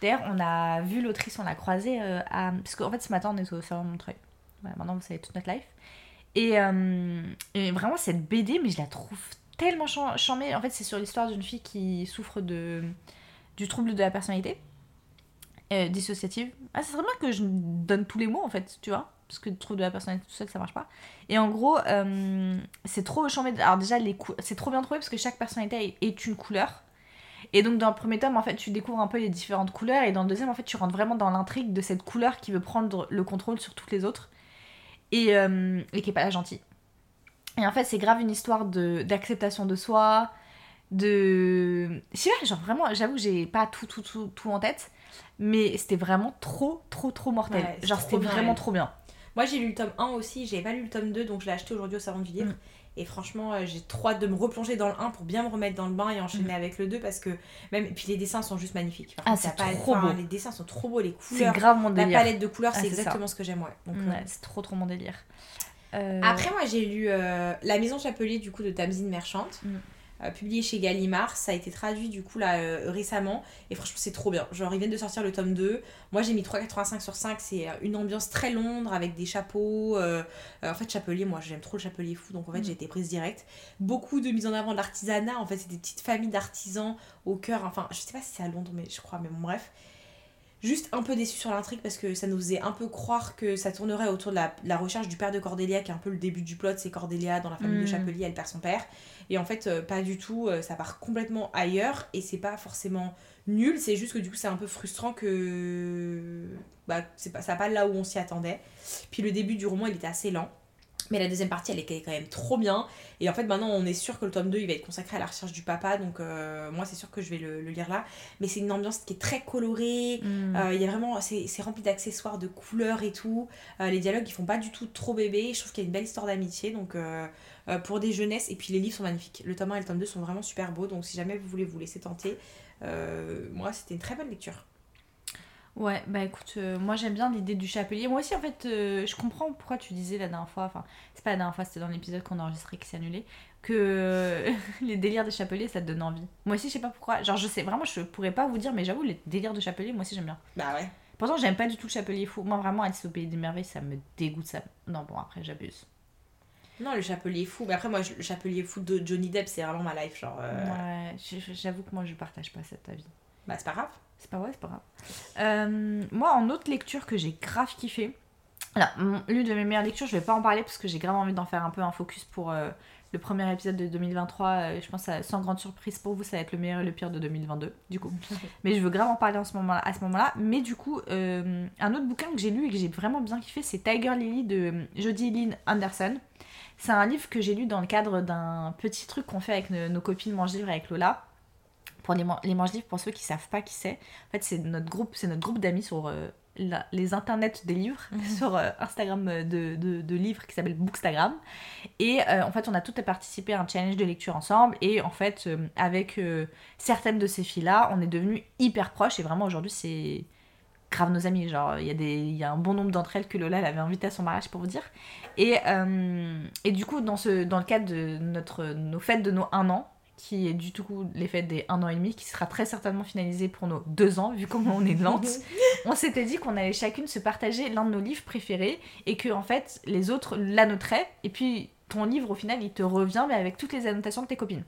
D'ailleurs, on a vu l'autrice, on l'a croisée euh, à. Parce qu'en fait, ce matin, on est au salon de Montreuil. Voilà, maintenant, vous savez toute notre life. Et, euh, et vraiment, cette BD, mais je la trouve tellement charmée. En fait, c'est sur l'histoire d'une fille qui souffre de, du trouble de la personnalité euh, dissociative. Ah, c'est bien que je donne tous les mots, en fait, tu vois. Parce que le trouble de la personnalité tout seul, ça marche pas. Et en gros, euh, c'est trop charmé. Alors, déjà, c'est trop bien trouvé parce que chaque personnalité est une couleur. Et donc dans le premier tome, en fait, tu découvres un peu les différentes couleurs, et dans le deuxième, en fait, tu rentres vraiment dans l'intrigue de cette couleur qui veut prendre le contrôle sur toutes les autres, et, euh, et qui est pas la gentille. Et en fait, c'est grave une histoire de d'acceptation de soi, de... Je sais pas, genre vraiment, j'avoue, j'ai pas tout, tout, tout, tout en tête, mais c'était vraiment trop, trop, trop mortel. Ouais, genre, c'était vraiment trop bien. Moi, j'ai lu le tome 1 aussi, j'avais pas lu le tome 2, donc je l'ai acheté aujourd'hui au salon du livre. Mm. Et franchement, euh, j'ai trop hâte de me replonger dans le 1 pour bien me remettre dans le bain et enchaîner Mm. avec le 2 parce que même. Et puis les dessins sont juste magnifiques. Par Ah, c'est trop beau. Les dessins sont trop beaux, les C'est couleurs. grave mon La délire. palette de couleurs, Ah, c'est c'est ça. exactement ce que j'aime, ouais. Donc, euh, Ouais, c'est trop, trop mon délire. Euh, Après, moi, j'ai lu euh, La Maison Chapelier du coup de Tamzine Merchante, Mm. Euh, publié chez Gallimard. Ça a été traduit du coup là euh, récemment. Et franchement, c'est trop bien. Genre, ils viennent de sortir le tome 2. Moi, j'ai mis 3,85 sur 5. C'est euh, une ambiance très Londres avec des chapeaux. euh, en fait, Chapelier, moi, j'aime trop le Chapelier fou. Donc, en fait, Mm. j'ai été prise direct. Beaucoup de mise en avant de l'artisanat. En fait, c'est des petites familles d'artisans au cœur. Enfin, je sais pas si c'est à Londres, mais je crois. Mais bon, bref. Juste un peu déçu sur l'intrigue parce que ça nous faisait un peu croire que ça tournerait autour de la, de la recherche du père de Cordélia, qui est un peu le début du plot. C'est Cordélia dans la famille de Mm. Chapelier, elle perd son père. Et en fait, euh, pas du tout. euh, ça part complètement ailleurs et c'est pas forcément nul. C'est juste que du coup, c'est un peu frustrant que. Bah, c'est pas, ça pas là où on s'y attendait. Puis le début du roman, il était assez lent. Mais la deuxième partie, elle est quand même trop bien. Et en fait, maintenant, on est sûr que le tome 2, il va être consacré à la recherche du papa. Donc, euh, moi, c'est sûr que je vais le, le lire là. Mais c'est une ambiance qui est très colorée. Euh, Il y a vraiment, c'est c'est rempli d'accessoires, de couleurs et tout. Euh, les dialogues, ils font pas du tout trop bébé. Je trouve qu'il y a une belle histoire d'amitié. Donc, euh, pour des jeunesses. Et puis, les livres sont magnifiques. Le tome 1 et le tome 2 sont vraiment super beaux. Donc, si jamais vous voulez vous laisser tenter, euh, moi, c'était une très bonne lecture. Ouais, bah écoute, euh, moi j'aime bien l'idée du chapelier. Moi aussi, en fait, euh, je comprends pourquoi tu disais la dernière fois, enfin, c'est pas la dernière fois, c'était dans l'épisode qu'on a enregistré qui s'est annulé, que euh, les délires des chapeliers ça te donne envie. Moi aussi, je sais pas pourquoi. Genre, je sais vraiment, je pourrais pas vous dire, mais j'avoue, les délires de chapelier, moi aussi j'aime bien. Bah ouais. Pourtant, j'aime pas du tout le chapelier fou. Moi, vraiment, Alice au pays des merveilles, ça me dégoûte ça. Non, bon, après, j'abuse. Non, le chapelier fou. Mais après, moi, le chapelier fou de Johnny Depp, c'est vraiment ma life. Genre, euh, Ouais, j'avoue que moi, je partage pas cet avis. bah, c'est pas grave. C'est pas vrai, c'est pas grave. Euh, moi, en autre lecture que j'ai grave kiffé, alors, l'une de mes meilleures lectures, je vais pas en parler parce que j'ai grave envie d'en faire un peu un focus pour euh, le premier épisode de 2023. euh, je pense, sans grande surprise pour vous, ça va être le meilleur et le pire de 2022, du coup. Mais je veux grave en parler en ce moment à ce moment-là. Mais du coup, un autre bouquin que j'ai lu et que j'ai vraiment bien kiffé, c'est Tiger Lily de Jodie Lynn Anderson. C'est un livre que j'ai lu dans le cadre d'un petit truc qu'on fait avec nos, nos copines Mange Livre avec Lola. Pour les, les Mange Livres, pour ceux qui savent pas qui c'est, en fait, c'est notre groupe, c'est notre groupe d'amis sur euh, la- les internets des livres, sur euh, Instagram euh, de, de, de livres qui s'appelle Bookstagram. Et euh, en fait, on a toutes participé à un challenge de lecture ensemble. Et en fait, avec certaines de ces filles-là, on est devenus hyper proches. Et vraiment, aujourd'hui, c'est grave nos amies. Genre, il y, a des- y a un bon nombre d'entre elles que Lola elle avait invité à son mariage pour vous dire. Et, euh, et du coup, dans, ce, dans le cadre de notre, nos fêtes de nos 1 an, qui est du coup les fêtes des 1 an et demi, qui sera très certainement finalisé pour nos 2 ans, vu comment on est lente, on s'était dit qu'on allait chacune se partager l'un de nos livres préférés et que en fait les autres l'annoteraient. Et puis ton livre, au final, il te revient, mais avec toutes les annotations de tes copines.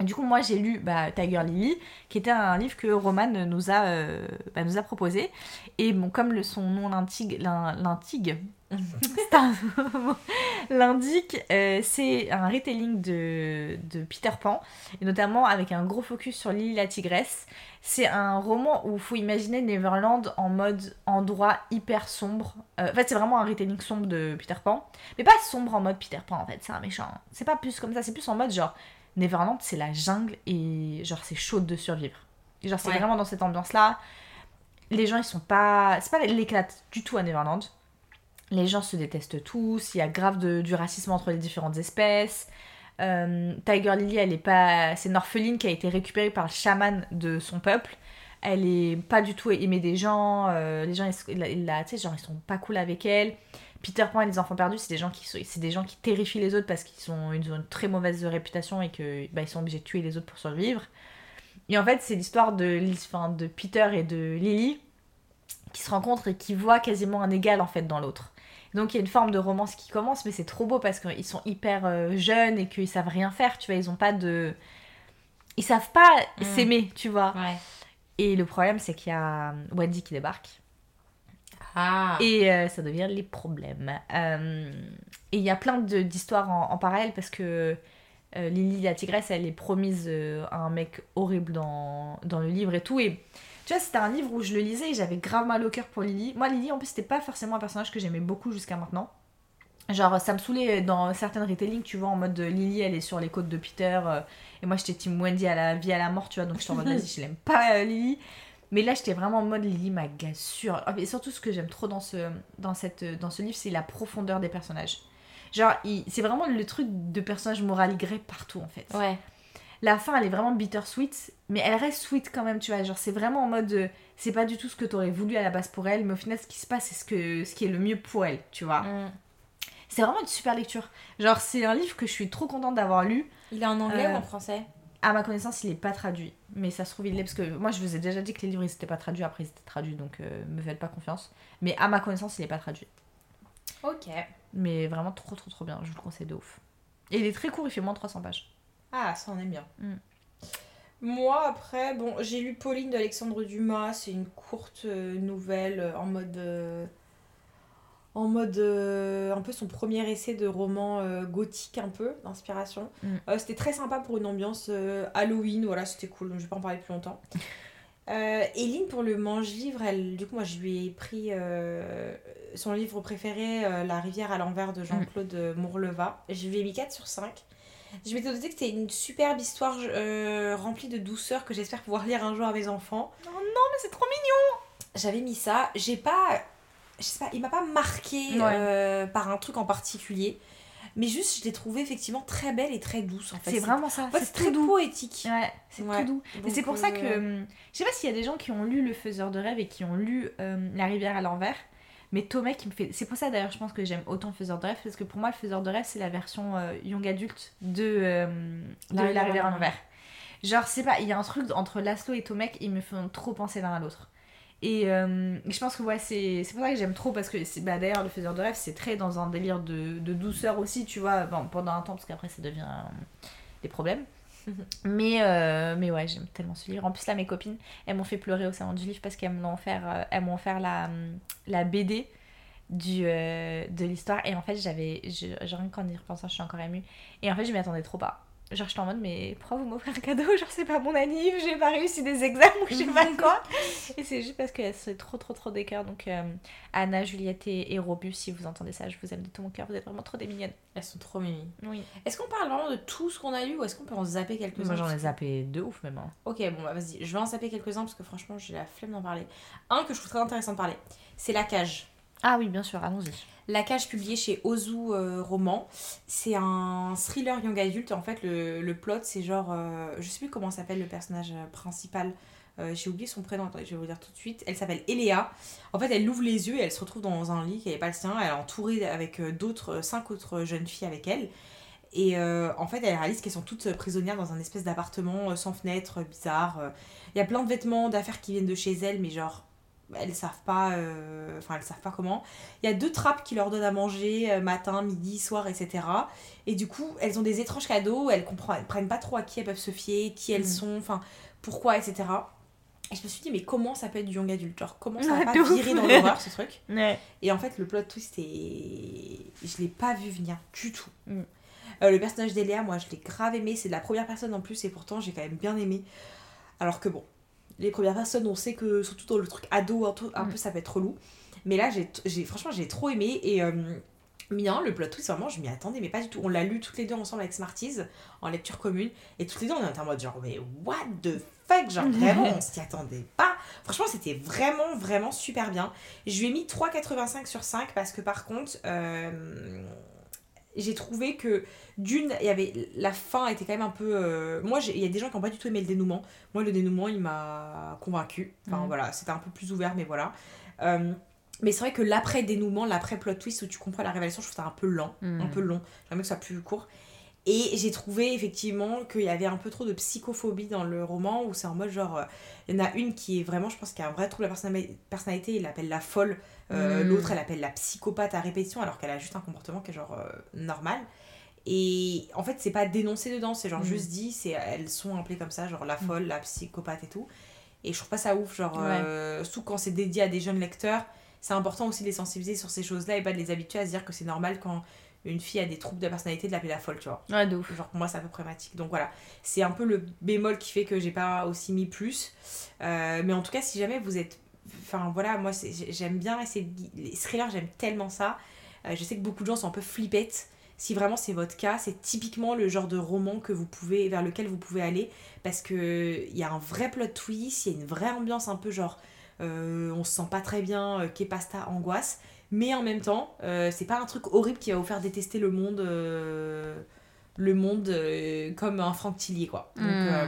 Du coup, moi, j'ai lu bah, Tiger Lily, qui était un livre que Roman nous a, euh, bah, nous a proposé. Et bon, comme son nom l'intigue, l'in- l'intigue, c'est un- l'indique, euh, c'est un retelling de, de Peter Pan, et notamment avec un gros focus sur Lily la tigresse. C'est un roman où il faut imaginer Neverland en mode endroit hyper sombre. Euh, en fait, c'est vraiment un retelling sombre de Peter Pan. Mais pas sombre en mode Peter Pan, en fait, c'est un méchant. C'est pas plus comme ça, c'est plus en mode genre Neverland, c'est la jungle et genre c'est chaud de survivre. Et genre c'est Ouais. vraiment dans cette ambiance-là. Les gens, ils sont pas. C'est pas l'éclate du tout à Neverland. Les gens se détestent tous, il y a grave de- du racisme entre les différentes espèces. Euh, Tiger Lily, elle est pas. C'est une orpheline qui a été récupérée par le chaman de son peuple. Elle est pas du tout aimée des gens. euh, les gens, ils, la- genre, ils sont pas cool avec elle. Peter Pan et les enfants perdus, c'est des gens qui c'est des gens qui terrifient les autres parce qu'ils sont ils ont une très mauvaise réputation et que bah, ils sont obligés de tuer les autres pour survivre. et en fait, c'est l'histoire de, enfin, de Peter et de Lily qui se rencontrent et qui voient quasiment un égal en fait dans l'autre. Donc il y a une forme de romance qui commence, mais c'est trop beau parce qu'ils sont hyper euh, jeunes et qu'ils savent rien faire, tu vois. Ils ont pas de. Ils savent pas Mm. s'aimer, tu vois. Ouais. Et le problème, c'est qu'il y a Wendy qui débarque. Ah. Et euh, ça devient les problèmes. Euh, et il y a plein d'histoires en, en parallèle parce que euh, Lily la tigresse, elle est promise à un mec horrible dans, dans le livre et tout. Et tu vois, c'était un livre où je le lisais et j'avais grave mal au cœur pour Lily. Moi, Lily, en plus, c'était pas forcément un personnage que j'aimais beaucoup jusqu'à maintenant. Genre, ça me saoulait dans certaines retellings, tu vois, en mode Lily, elle est sur les côtes de Peter. euh, et moi, j'étais team Wendy à la vie, à la mort, tu vois. Donc, j'étais en mode, vas-y, je l'aime pas, euh, Lily. Mais là, j'étais vraiment en mode Lily. Et surtout, ce que j'aime trop dans ce, dans, cette, dans ce livre, c'est la profondeur des personnages. Genre, il- c'est vraiment le truc de personnage moral gré partout, en fait. Ouais. La fin, elle est vraiment bittersweet, mais elle reste sweet quand même, tu vois. Genre, c'est vraiment en mode. euh, c'est pas du tout ce que t'aurais voulu à la base pour elle, mais au final, ce qui se passe, c'est ce, que, ce qui est le mieux pour elle, tu vois. Mm. C'est vraiment une super lecture. Genre, c'est un livre que je suis trop contente d'avoir lu. Il est en anglais Euh, ou en français? À ma connaissance, il est pas traduit. Mais ça se trouve, il l'est parce que moi, je vous ai déjà dit que les livres, ils étaient pas traduits. Après, ils étaient traduits, donc euh, me faites pas confiance. Mais à ma connaissance, il est pas traduit. Ok. Mais vraiment trop, trop, trop bien. Je vous le conseille de ouf. Et il est très court, il fait moins de 300 pages. Ah, ça on aime bien. Mm. Moi, après, bon, j'ai lu Pauline d'Alexandre Dumas. C'est une courte euh, nouvelle euh, en mode. En mode. euh, un peu son premier essai de roman euh, gothique, un peu, d'inspiration. Mm. Euh, c'était très sympa pour une ambiance Halloween. Voilà, c'était cool. Donc, je vais pas en parler plus longtemps. Eline, pour le mange-livre, elle, du coup, moi, je lui ai pris son livre préféré, La rivière à l'envers de Jean-Claude Mourleva. Je lui ai mis 4 sur 5. Je m'étais noté que c'était une superbe histoire remplie de douceur que j'espère pouvoir lire un jour à mes enfants. Oh non, mais c'est trop mignon J'avais mis ça. J'ai pas. Je sais pas, il m'a pas marqué Ouais. euh, par un truc en particulier. Mais juste, je l'ai trouvé effectivement très belle et très douce en fait. C'est vraiment ça. C'est très doux. poétique. Ouais, c'est Ouais. tout doux. Et Donc, c'est pour ça que. euh, hum, Je sais pas s'il y a des gens qui ont lu Le Faiseur de rêve et qui ont lu euh, La rivière à l'envers. Mais Tomek, il me fait. C'est pour ça d'ailleurs, je pense que j'aime autant Le Faiseur de rêve. Parce que pour moi, Le Faiseur de rêve, c'est la version euh, young adulte de, euh, de La, rivière à l'envers. Genre, c'est pas. Il y a un truc entre Laszlo et Tomek, ils me font trop penser l'un à l'autre. Et euh, je pense que ouais, c'est c'est pour ça que j'aime trop. Parce que c'est- bah, d'ailleurs, Le Faiseur de rêve, c'est très dans un délire de, de douceur aussi, tu vois. Bon, pendant un temps, parce qu'après, ça devient euh, des problèmes. Mais, euh, mais ouais, j'aime tellement ce livre. En plus, là, mes copines, elles m'ont fait pleurer au salon du livre parce qu'elles m'ont offert, elles m'ont offert la, la BD du, de l'histoire. Et en fait, j'avais. rien qu'en y repensant, je suis encore émue. Et en fait, je m'y attendais trop pas. Genre, j'étais en mode, mais pourquoi vous m'offrez un cadeau Genre, c'est pas mon anniv, j'ai pas réussi des examens ou je sais pas quoi. et c'est juste parce que c'est trop, trop, trop des cœurs. Donc, euh, Anna, Juliette et, et Robus, si vous entendez ça, je vous aime de tout mon cœur. Vous êtes vraiment trop des mignonnes. Elles sont trop mimi. Oui. Est-ce qu'on parle vraiment de tout ce qu'on a lu ou est-ce qu'on peut en zapper quelques-uns? Moi, j'en ai zappé de ouf, même. hein. Ok, bon, bah vas-y, je vais en zapper quelques-uns parce que franchement, j'ai la flemme d'en parler. Un que je trouve très intéressant de parler, c'est La Cage. Ah oui, bien sûr, allons-y. La Cage publié chez Ozu euh, Roman. C'est un thriller young adulte. En fait, le, le plot, c'est genre. euh, je sais plus comment s'appelle le personnage euh, principal. Euh, J'ai oublié son prénom, je vais vous dire tout de suite. Elle s'appelle Eléa. En fait, elle ouvre les yeux et elle se retrouve dans un lit qui n'est pas le sien. Elle est entourée avec d'autres, cinq autres jeunes filles avec elle. Et en fait, elle réalise qu'elles sont toutes prisonnières dans un espèce d'appartement sans fenêtre, bizarre. Il y a plein de vêtements, d'affaires qui viennent de chez elle, mais genre, elles savent pas. euh, Enfin, elles savent pas comment. Il y a deux trappes qui leur donnent à manger euh, matin, midi, soir, etc. Et du coup, elles ont des étranges cadeaux, elles comprennent pas trop à qui elles peuvent se fier, qui elles Mhm. sont, enfin, pourquoi, etc. Et je me suis dit, mais comment ça peut être du young adulte? Genre, comment ça va pas virer dans l'horreur ce truc? Ouais. Et en fait, le plot twist est. Je l'ai pas vu venir du tout. Mm. Euh, le personnage d'Eléa, moi, je l'ai grave aimé. C'est de la première personne en plus, et pourtant, j'ai quand même bien aimé. Alors que bon, les premières personnes, on sait que, surtout dans le truc ado, un, Mm. peu, ça peut être relou. Mais là, j'ai, franchement, j'ai trop aimé. Et. Euh, Bien, le plot twist, vraiment, je m'y attendais, mais pas du tout. On l'a lu toutes les deux ensemble avec Smarties, en lecture commune, et toutes les deux, on était en mode genre, mais what the fuck Genre, vraiment, on s'y attendait pas. Franchement, c'était vraiment, vraiment super bien. Je lui ai mis 3,85 sur 5 parce que par contre, euh, j'ai trouvé que d'une, il y avait la fin était quand même un peu. euh, moi, il y a des gens qui n'ont pas du tout aimé le dénouement. Moi, le dénouement, il m'a convaincu. Enfin Mhm. voilà, c'était un peu plus ouvert, mais voilà. Euh, mais c'est vrai que l'après dénouement, l'après plot twist où tu comprends la révélation, je trouve ça un peu lent, Mhm. un peu long. J'aimerais que ce soit plus court. Et j'ai trouvé effectivement qu'il y avait un peu trop de psychophobie dans le roman, où c'est en mode genre, euh, il y en a une qui est vraiment, je pense, qui a un vrai trouble de la personna- personnalité, il l'appelle la folle, euh, Mm. l'autre elle appelle la psychopathe à répétition, alors qu'elle a juste un comportement qui est genre euh, normal. Et en fait, c'est pas dénoncé dedans, c'est genre Mm. juste dit, c'est elles sont appelées comme ça, genre la folle, la psychopathe et tout. Et je trouve pas ça ouf, genre, Ouais. euh, surtout quand c'est dédié à des jeunes lecteurs, c'est important aussi de les sensibiliser sur ces choses-là et pas de les habituer à se dire que c'est normal quand une fille a des troubles de la personnalité de l'appeler la folle, tu vois. Ouais, de ouf. Genre pour moi c'est un peu problématique. Donc voilà, c'est un peu le bémol qui fait que j'ai pas aussi mis plus. Euh, mais en tout cas, si jamais vous êtes... Enfin voilà, moi j'aime bien essayer de... Les thrillers, j'aime tellement ça. Euh, je sais que beaucoup de gens sont un peu flippettes. Si vraiment c'est votre cas, c'est typiquement le genre de roman que vous pouvez, vers lequel vous pouvez aller. Parce que il y a un vrai plot twist, il y a une vraie ambiance un peu genre... euh, on se sent pas très bien, euh, qu'est pasta, angoisse. Mais en même temps, euh, c'est pas un truc horrible qui va vous faire détester le monde... le monde comme un Franck Tillier quoi. Donc, Mm. euh,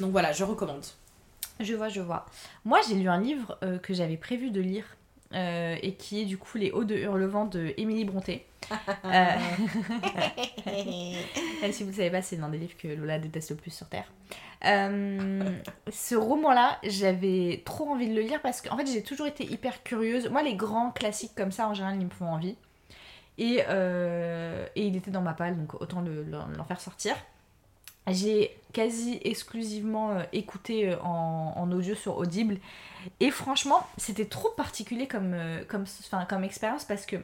donc voilà, je recommande. Je vois, je vois. Moi, j'ai lu un livre euh, que j'avais prévu de lire euh, et qui est du coup Les Hauts de Hurlevent de Émilie Bronté. Euh, si vous ne savez pas, c'est l'un des livres que Lola déteste le plus sur Terre. Euh, ce roman-là, j'avais trop envie de le lire parce qu'en fait, j'ai toujours été hyper curieuse. Moi, les grands classiques comme ça, en général, ils me font envie. Et, et il était dans ma palle, donc autant le- l'en l'en faire sortir. J'ai quasi exclusivement euh, écouté euh, en, audio sur Audible. Et franchement, c'était trop particulier comme, euh, comme, comme expérience parce que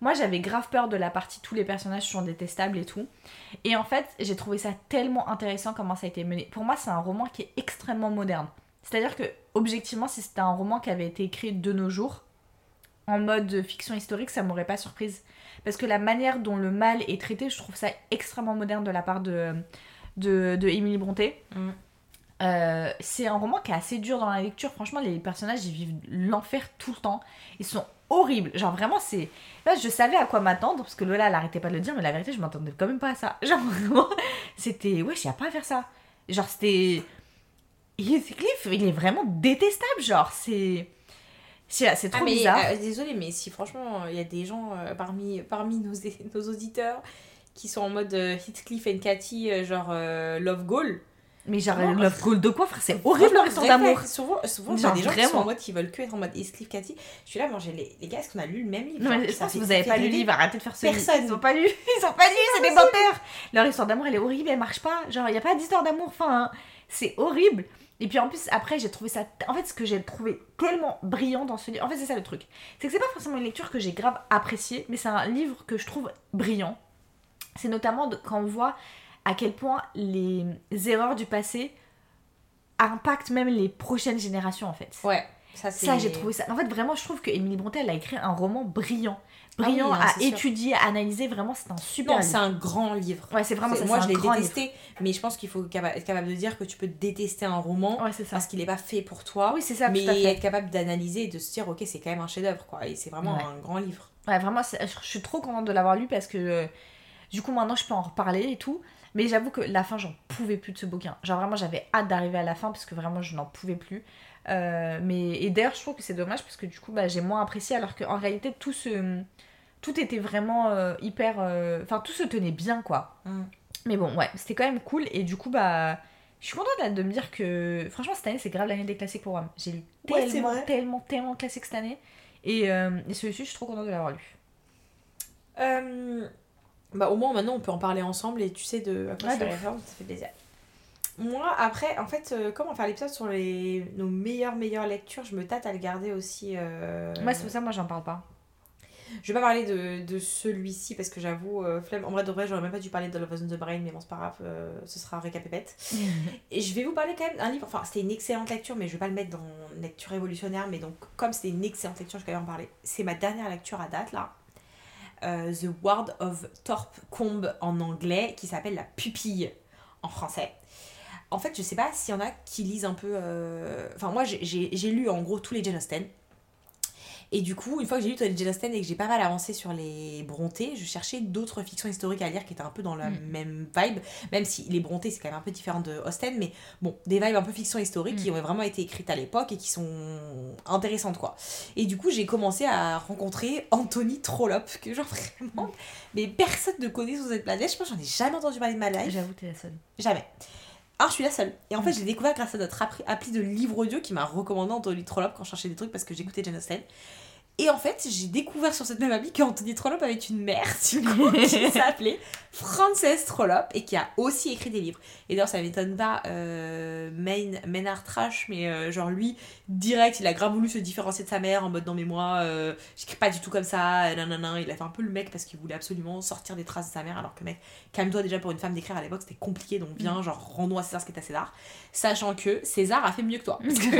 moi j'avais grave peur de la partie tous les personnages sont détestables et tout. Et en fait, j'ai trouvé ça tellement intéressant comment ça a été mené. Pour moi, c'est un roman qui est extrêmement moderne. C'est-à-dire que, objectivement, si c'était un roman qui avait été écrit de nos jours, en mode fiction historique, ça m'aurait pas surprise. Parce que la manière dont le mal est traité, je trouve ça extrêmement moderne de la part de, de, de Émilie Bronté. Mm. Euh, c'est un roman qui est assez dur dans la lecture. Franchement, les personnages, ils vivent l'enfer tout le temps. Ils sont horribles. Genre, vraiment, c'est. Là, je savais à quoi m'attendre, parce que Lola, elle arrêtait pas de le dire, mais la vérité, je m'attendais quand même pas à ça. Genre, vraiment, c'était. Ouais, je pas à faire ça. Genre, c'était. Heathcliff, il est vraiment détestable. Genre, c'est. C'est c'est trop Ah, mais, bizarre. euh, désolée, mais si franchement il y a des gens euh, parmi, parmi nos, nos auditeurs qui sont en mode euh, Heathcliff et Cathy, euh, genre euh, Love Goal. mais genre, Love Gold de quoi, frère? C'est horrible leur histoire d'amour. Souvent, souvent Genre, des gens qui sont vraiment. en mode qui veulent que être en mode Heathcliff, Cathy. Je suis là, j'ai les, les gars, est-ce qu'on a lu le même livre? Non, mais je pense que vous avez ça pas lu le livre, arrêtez de faire ce Personne. Ils ont pas lu, ils ont pas lu, c'est des menteurs. Leur histoire d'amour, elle est horrible, elle marche pas. Genre, il y a pas d'histoire d'amour, enfin, hein. c'est horrible. Et puis en plus, après, j'ai trouvé ça. En fait, ce que j'ai trouvé tellement brillant dans ce livre, en fait, c'est ça le truc. C'est que c'est pas forcément une lecture que j'ai grave appréciée, mais c'est un livre que je trouve brillant. C'est notamment de- quand on voit à quel point les erreurs du passé impactent même les prochaines générations, en fait. Ouais, ça c'est. Ça, j'ai trouvé ça. En fait, vraiment, je trouve que Émilie Brontë, elle a écrit un roman brillant. Brillant Ah oui, hein, à sûr. étudier, à analyser. Vraiment, c'est un super Non, livre. c'est un grand livre. Ouais, c'est vraiment ça. Moi, je l'ai détesté, mais je pense qu'il faut être capable de dire que tu peux détester un roman. Ouais, c'est ça. parce qu'il n'est pas fait pour toi. Oui, c'est ça, mais tout à fait. être capable d'analyser et de se dire, ok, c'est quand même un chef-d'œuvre, quoi. Et c'est vraiment Ouais. un grand livre. Ouais, vraiment, je suis trop contente de l'avoir lu parce que euh, du coup, maintenant, je peux en reparler et tout. Mais j'avoue que la fin, j'en pouvais plus de ce bouquin. Genre, vraiment, j'avais hâte d'arriver à la fin parce que vraiment, je n'en pouvais plus. Euh, mais et d'ailleurs, je trouve que c'est dommage parce que du coup, bah, j'ai moins apprécié alors qu'en réalité, tout ce tout était vraiment euh, hyper. euh, Enfin, tout se tenait bien, quoi. Mm. Mais bon, ouais, c'était quand même cool. Et du coup, bah. Je suis contente de me dire que. Franchement, cette année, c'est grave l'année des classiques pour moi. J'ai lu Ouais, tellement, tellement, tellement de classiques cette année. Et, euh, et celui-ci, je suis trop contente de l'avoir lu. Euh, bah, au moins, maintenant, on peut en parler ensemble et tu sais de à quoi Ouais, je fais ça fait plaisir. Moi, après, en fait, euh, comme on va faire l'épisode sur les, nos meilleures, meilleures lectures, je me tâte à le garder aussi. euh, Moi, c'est pour ça, moi, j'en parle pas. Je vais pas parler de, de celui-ci parce que j'avoue, euh, flemme. En vrai, de vrai, j'aurais même pas dû parler de Love on the Brain, mais bon, c'est pas grave, euh, ce sera récapépète. Et je vais vous parler quand même d'un livre, enfin, c'était une excellente lecture, mais je vais pas le mettre dans lecture révolutionnaire, mais donc, comme c'était une excellente lecture, je vais quand même en parler. C'est ma dernière lecture à date, là. Euh, The Ward of Thorpe Combe en anglais, qui s'appelle La pupille en français. En fait, je sais pas s'il y en a qui lisent un peu. euh, Enfin, moi, j'ai- lu en gros tous les Jane Austen. Et du coup, une fois que j'ai lu Tony Jane Austen et que j'ai pas mal avancé sur les Brontë, je cherchais d'autres fictions historiques à lire qui étaient un peu dans la Mm. même vibe, même si les Brontë c'est quand même un peu différent de Austen, mais bon, des vibes un peu fiction historique Mm. qui ont vraiment été écrites à l'époque et qui sont intéressantes quoi. Et du coup, j'ai commencé à rencontrer Anthony Trollope, que genre vraiment, mais personne ne connaît sur cette planète. Je pense que j'en ai jamais entendu parler de ma life. J'avoue, t'es la seule. Jamais. Alors, je suis la seule. Et en fait, je l'ai découvert grâce à notre appli, appli de livre audio qui m'a recommandé Anthony Trollope quand je cherchais des trucs parce que j'écoutais Jane Austen. Et en fait, j'ai découvert sur cette même appli qu'Anthony Trollope avait une mère, du coup, qui s'appelait Frances Trollope et qui a aussi écrit des livres. Et d'ailleurs, ça m'étonne pas, euh, Main, Maynard Trash, mais euh, genre lui, direct, il a grave voulu se différencier de sa mère en mode non, mais moi, euh, j'écris pas du tout comme ça, euh, nanana. Il a fait un peu le mec parce qu'il voulait absolument sortir des traces de sa mère, alors que mec, calme-toi déjà pour une femme d'écrire à l'époque, c'était compliqué, donc viens, genre, rends-nous à César ce qui est à César. Sachant que César a fait mieux que toi. Parce que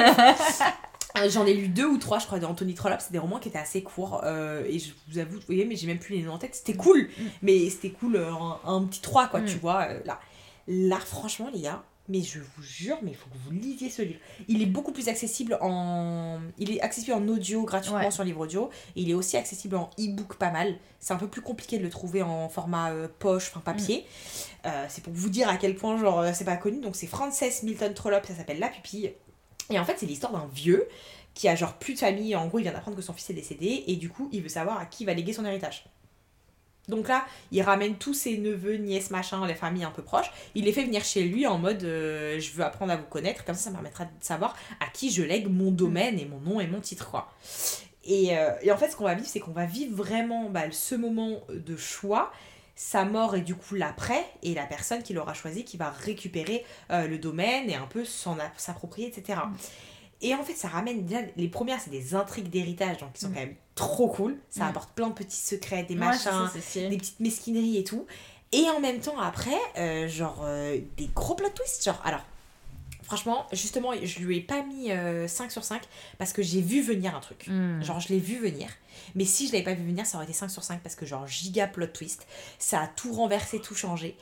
J'en ai lu deux ou trois, je crois, d'Anthony Trollope. C'est des romans qui étaient assez courts. euh, et je vous avoue, vous voyez, mais j'ai même plus les noms en tête. C'était cool, mais c'était cool, euh, un, un petit 3, quoi, Mm. tu vois. euh, là. là, franchement, les gars, mais je vous jure, mais il faut que vous lisiez ce livre. Il est beaucoup plus accessible en. Il est accessible en audio gratuitement Ouais. sur livre audio. Et il est aussi accessible en e-book pas mal. C'est un peu plus compliqué de le trouver en format euh, poche, enfin papier. Euh, c'est pour vous dire à quel point, genre, euh, c'est pas connu. Donc, c'est Frances Milton Trollope, ça s'appelle La pupille. Et en fait, c'est l'histoire d'un vieux qui a genre plus de famille. En gros, il vient d'apprendre que son fils est décédé et du coup, il veut savoir à qui va léguer son héritage. Donc là, il ramène tous ses neveux, nièces, machin, les familles un peu proches. Il les fait venir chez lui en mode euh, je veux apprendre à vous connaître. Comme ça, ça me permettra de savoir à qui je lègue mon domaine et mon nom et mon titre, euh, et en fait, ce qu'on va vivre, c'est qu'on va vivre vraiment bah, ce moment de choix, sa mort et du coup l'après, et la personne qui l'aura choisi qui va récupérer euh, le domaine et un peu s'en s'approprier, etc. Et en fait, ça ramène déjà. Les premières, c'est des intrigues d'héritage, donc qui sont Mm. quand même trop cool. Ça Mm. apporte plein de petits secrets, des machins, ça, des petites mesquineries et tout. Et en même temps, après, euh, genre, euh, des gros plot twists. Genre, alors, franchement, justement, je lui ai pas mis euh, 5 sur 5 parce que j'ai vu venir un truc. Mm. Genre, je l'ai vu venir. Mais si je l'avais pas vu venir, ça aurait été 5 sur 5 parce que, genre, giga plot twist. Ça a tout renversé, tout changé.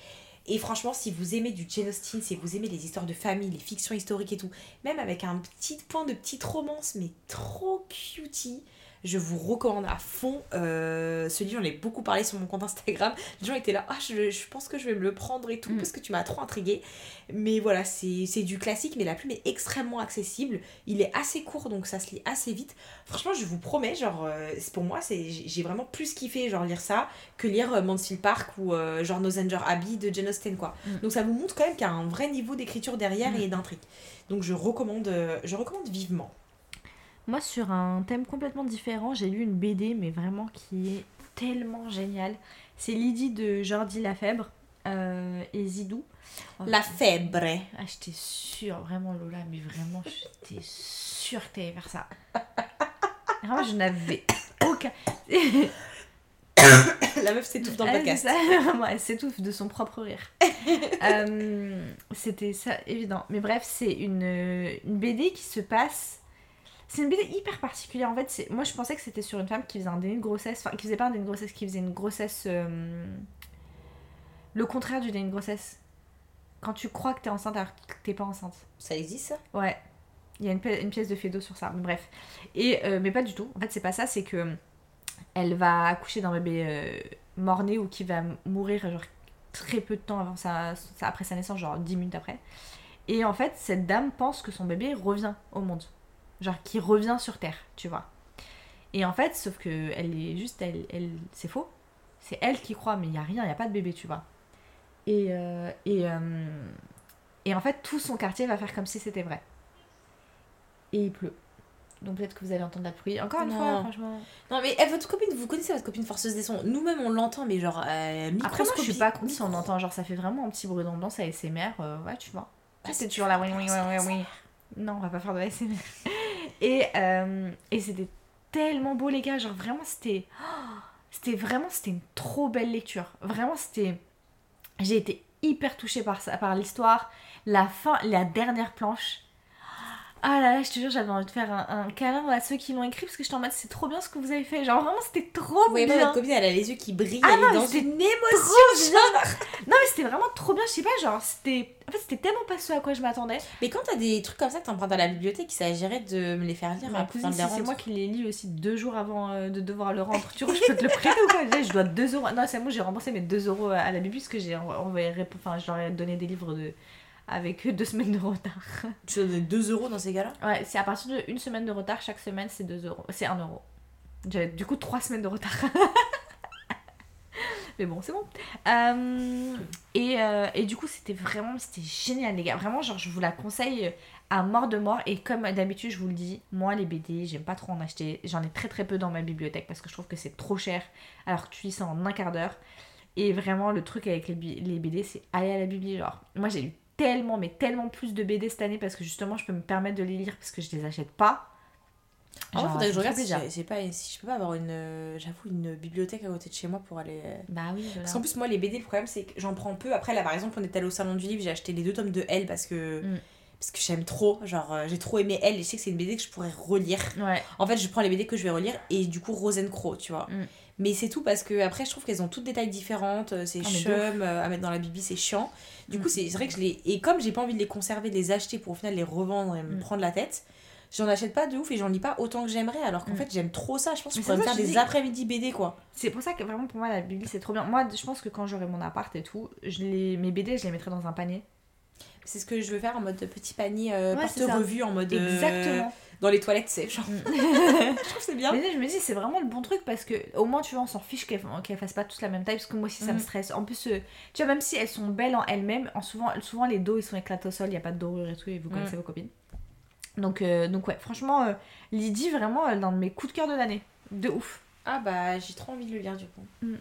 Et franchement, si vous aimez du Jane Austen, si vous aimez les histoires de famille, les fictions historiques et tout, même avec un petit point de petite romance, mais trop cutie, je vous recommande à fond euh, ce livre. J'en ai beaucoup parlé sur mon compte Instagram. Les gens étaient là, ah, je, je pense que je vais me le prendre et tout, Mm. parce que tu m'as trop intrigué. Mais voilà, c'est du classique, mais la plume est extrêmement accessible. Il est assez court, donc ça se lit assez vite. Franchement, je vous promets, genre, euh, pour moi, j'ai vraiment plus kiffé, genre, lire ça que lire euh, Mansfield Park ou genre Nosenger Abbey de Jane Austen, quoi. Mm. Donc ça vous montre quand même qu'il y a un vrai niveau d'écriture derrière Mm. et d'intrigue. Donc je recommande, je recommande vivement. Moi, sur un thème complètement différent, j'ai lu une BD, mais vraiment qui est tellement géniale. C'est Lydie de Jordi Lafèbre euh, et Zidou. La Fèbre. Ah, j'étais sûre, vraiment Lola, mais vraiment, j'étais sûre que t'allais faire ça. Vraiment, je n'avais aucun. La meuf s'étouffe dans le podcast. elle s'étouffe de son propre rire. Euh, C'était ça, évident. Mais bref, c'est une, une BD qui se passe. C'est une BD hyper particulière. En fait, c'est- moi je pensais que c'était sur une femme qui faisait un déni de grossesse. Enfin, qui faisait pas un déni de grossesse, qui faisait une grossesse. euh, Le contraire du déni de grossesse. Quand tu crois que t'es enceinte alors que t'es pas enceinte. Ça existe ça? Ouais. Il y a une, pi- une pièce de Fédo sur ça, mais bref. Et, euh, mais pas du tout. En fait, c'est pas ça, c'est que elle va accoucher d'un bébé euh, mort-né ou qui va mourir genre très peu de temps avant sa, sa- après sa naissance, genre 10 minutes après. Et en fait, cette dame pense que son bébé revient au monde. Genre qui revient sur Terre, tu vois. Et en fait, sauf que elle est juste, elle, elle c'est faux. C'est elle qui croit, mais il y a rien, il y a pas de bébé, tu vois. Et, euh, et, euh, et en fait, tout son quartier va faire comme si c'était vrai. Et il pleut. Donc peut-être que vous allez entendre la pluie. Encore une Non. fois, franchement. Non mais eh, votre copine, vous connaissez votre copine forceuse des sons. Nous-mêmes on l'entend mais genre euh, Après, moi, je suis pas contre si on entend, genre ça fait vraiment un petit bruit d'ambiance ASMR, euh, ouais, tu vois. Ah, c'est toujours la oui, oui, oui, oui. Non, on va pas faire de ASMR. Et, euh, et c'était tellement beau, les gars, genre vraiment, c'était. C'était vraiment, c'était une trop belle lecture. Vraiment, c'était. J'ai été hyper touchée par ça, par l'histoire. La fin, la dernière planche. Ah là là, je te jure, j'avais envie de faire un, un câlin à ceux qui l'ont écrit parce que j'étais en mode c'est trop bien ce que vous avez fait. Genre vraiment, c'était trop pas, bien. votre copine, elle a les yeux qui brillent, Ah elle non, est dans une émotion. Trop bien. Non mais c'était vraiment trop bien, je sais pas, genre c'était. En fait, c'était tellement pas ce à quoi je m'attendais. Mais quand t'as des trucs comme ça que t'empruntes à la bibliothèque, il s'agirait de me les faire lire Ma après cousine, si c'est moi qui les lis aussi deux jours avant euh, de devoir le rendre. Tu vois, je peux te le prêter ou quoi Déjà, Je dois 2 euros. Non, c'est moi, j'ai remboursé mes 2 euros à la bibliothèque parce que j'ai envoyé. Enfin, je leur ai donné des livres de avec deux semaines de retard. Tu donnes 2 euros dans ces cas-là Ouais, c'est à partir d'une semaine de retard, chaque semaine c'est 2 euros. C'est 1 euro. J'avais du coup 3 semaines de retard. Mais bon, c'est bon. Euh, et, euh, et du coup, c'était vraiment c'était génial, les gars. Vraiment, genre, je vous la conseille à mort de mort. Et comme d'habitude, je vous le dis, moi, les BD, j'aime pas trop en acheter. J'en ai très très peu dans ma bibliothèque parce que je trouve que c'est trop cher. Alors que tu lis ça en un quart d'heure. Et vraiment, le truc avec les, les BD, c'est aller à la bibliothèque. Genre, moi, j'ai lu tellement, mais tellement plus de BD cette année parce que justement, je peux me permettre de les lire parce que je les achète pas. Genre, faudrait que je regarde si, j'ai- pas, si je peux pas avoir une, euh, j'avoue, une bibliothèque à côté de chez moi pour aller. euh, Bah oui, voilà. Parce qu'en plus, moi, les BD, le problème, c'est que j'en prends peu. Après, là, par exemple, on est allé au salon du livre, j'ai acheté les deux tomes de Elle parce que. Mm. Parce que j'aime trop, genre euh, j'ai trop aimé Elle et je sais que c'est une BD que je pourrais relire. Ouais. En fait, je prends les BD que je vais relire et du coup Rosencrow, tu vois. Mm. Mais c'est tout parce que après, je trouve qu'elles ont toutes des tailles différentes. euh, C'est de chum, euh, à mettre dans la bibi, c'est chiant. Du Mm. coup, c'est vrai que je les. Et comme j'ai pas envie de les conserver, de les acheter pour au final les revendre et me Mm. prendre la tête, j'en achète pas de ouf et j'en lis pas autant que j'aimerais. Alors qu'en Mm. fait, j'aime trop ça. Je pense que je pourrais me faire des après-midi BD quoi. C'est pour ça que vraiment pour moi la Bible c'est trop bien. Moi je pense que quand j'aurai mon appart et tout, je les... mes BD je les mettrai dans un panier. C'est ce que je veux faire en mode petit panier euh, Ouais, c'est ça. porte-revue, en mode. euh, Exactement. Dans les toilettes, c'est genre. Mm. je trouve que c'est bien. Mais là, je me dis c'est vraiment le bon truc parce que au moins tu vois on s'en fiche qu'elles qu'elles fassent pas tous la même taille parce que moi aussi ça me Mhm. stresse. En plus euh, tu vois même si elles sont belles en elles-mêmes, en souvent, souvent les dos ils sont éclatés au sol, il y a pas de dorure et tout et vous Mhm. connaissez vos copines. Donc, euh, donc ouais franchement euh, Lydie vraiment l'un de mes coups de cœur de l'année. De ouf. Ah bah j'ai trop envie de le lire du coup. Mm.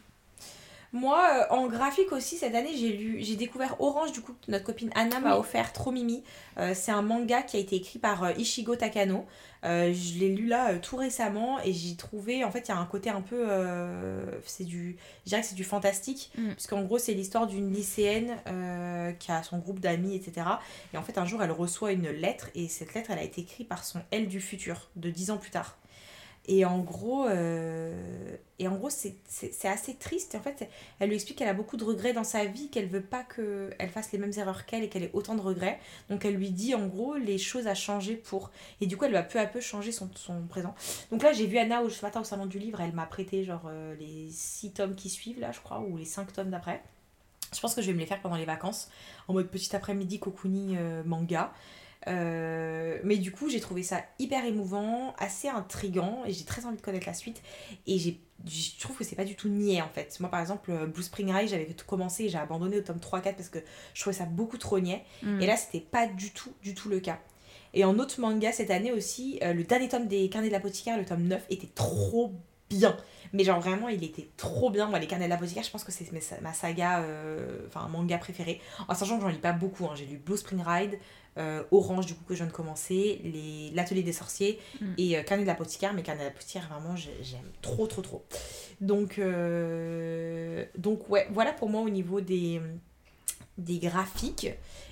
Moi euh, en graphique aussi cette année j'ai lu j'ai découvert Orange du coup que notre copine Anna m'a Oui. offert trop mimi. Euh, c'est un manga qui a été écrit par euh, Ishigo Takano. Je l'ai lu là tout récemment et j'ai trouvé en fait il y a un côté un peu c'est du je dirais que c'est du fantastique Mm. puisqu'en gros c'est l'histoire d'une lycéenne qui a son groupe d'amis etc et en fait un jour elle reçoit une lettre et cette lettre elle a été écrite par son elle du futur de 10 ans plus tard et en gros, euh, et en gros c'est, assez triste. En fait, elle lui explique qu'elle a beaucoup de regrets dans sa vie, qu'elle veut pas qu'elle fasse les mêmes erreurs qu'elle et qu'elle ait autant de regrets. Donc elle lui dit en gros les choses à changer pour. Et du coup, elle va peu à peu changer son, son présent. Donc là, j'ai vu Anna au- ce matin au salon du livre. Elle m'a prêté genre euh, les 6 tomes qui suivent là, je crois, ou les 5 tomes d'après. Je pense que je vais me les faire pendant les vacances, en mode petit après-midi cocooning euh, manga. Euh, mais du coup, j'ai trouvé ça hyper émouvant, assez intrigant, et j'ai très envie de connaître la suite. Et j'ai, je trouve que c'est pas du tout niais en fait. Moi, par exemple, euh, Blue Spring High, j'avais tout commencé et j'ai abandonné au tome 3-4 parce que je trouvais ça beaucoup trop niais. Mm. Et là, c'était pas du tout, du tout le cas. Et en autre manga cette année aussi, euh, le dernier tome des Carnets de l'apothicaire, le tome 9, était trop bien. Mais genre vraiment, il était trop bien. Moi, les Carnets de l'apothicaire, je pense que c'est ma saga, euh, enfin, manga préféré. En sachant que j'en lis pas beaucoup. hein. J'ai lu Blue Spring Ride, euh, Orange, du coup, que je viens de commencer, les- L'Atelier des sorciers Mm. et euh, Carnet de l'apothicaire. Mais Carnet de l'apothicaire, vraiment, j'ai- j'aime trop, trop, trop. Donc, euh, donc ouais, voilà pour moi au niveau des, des graphiques.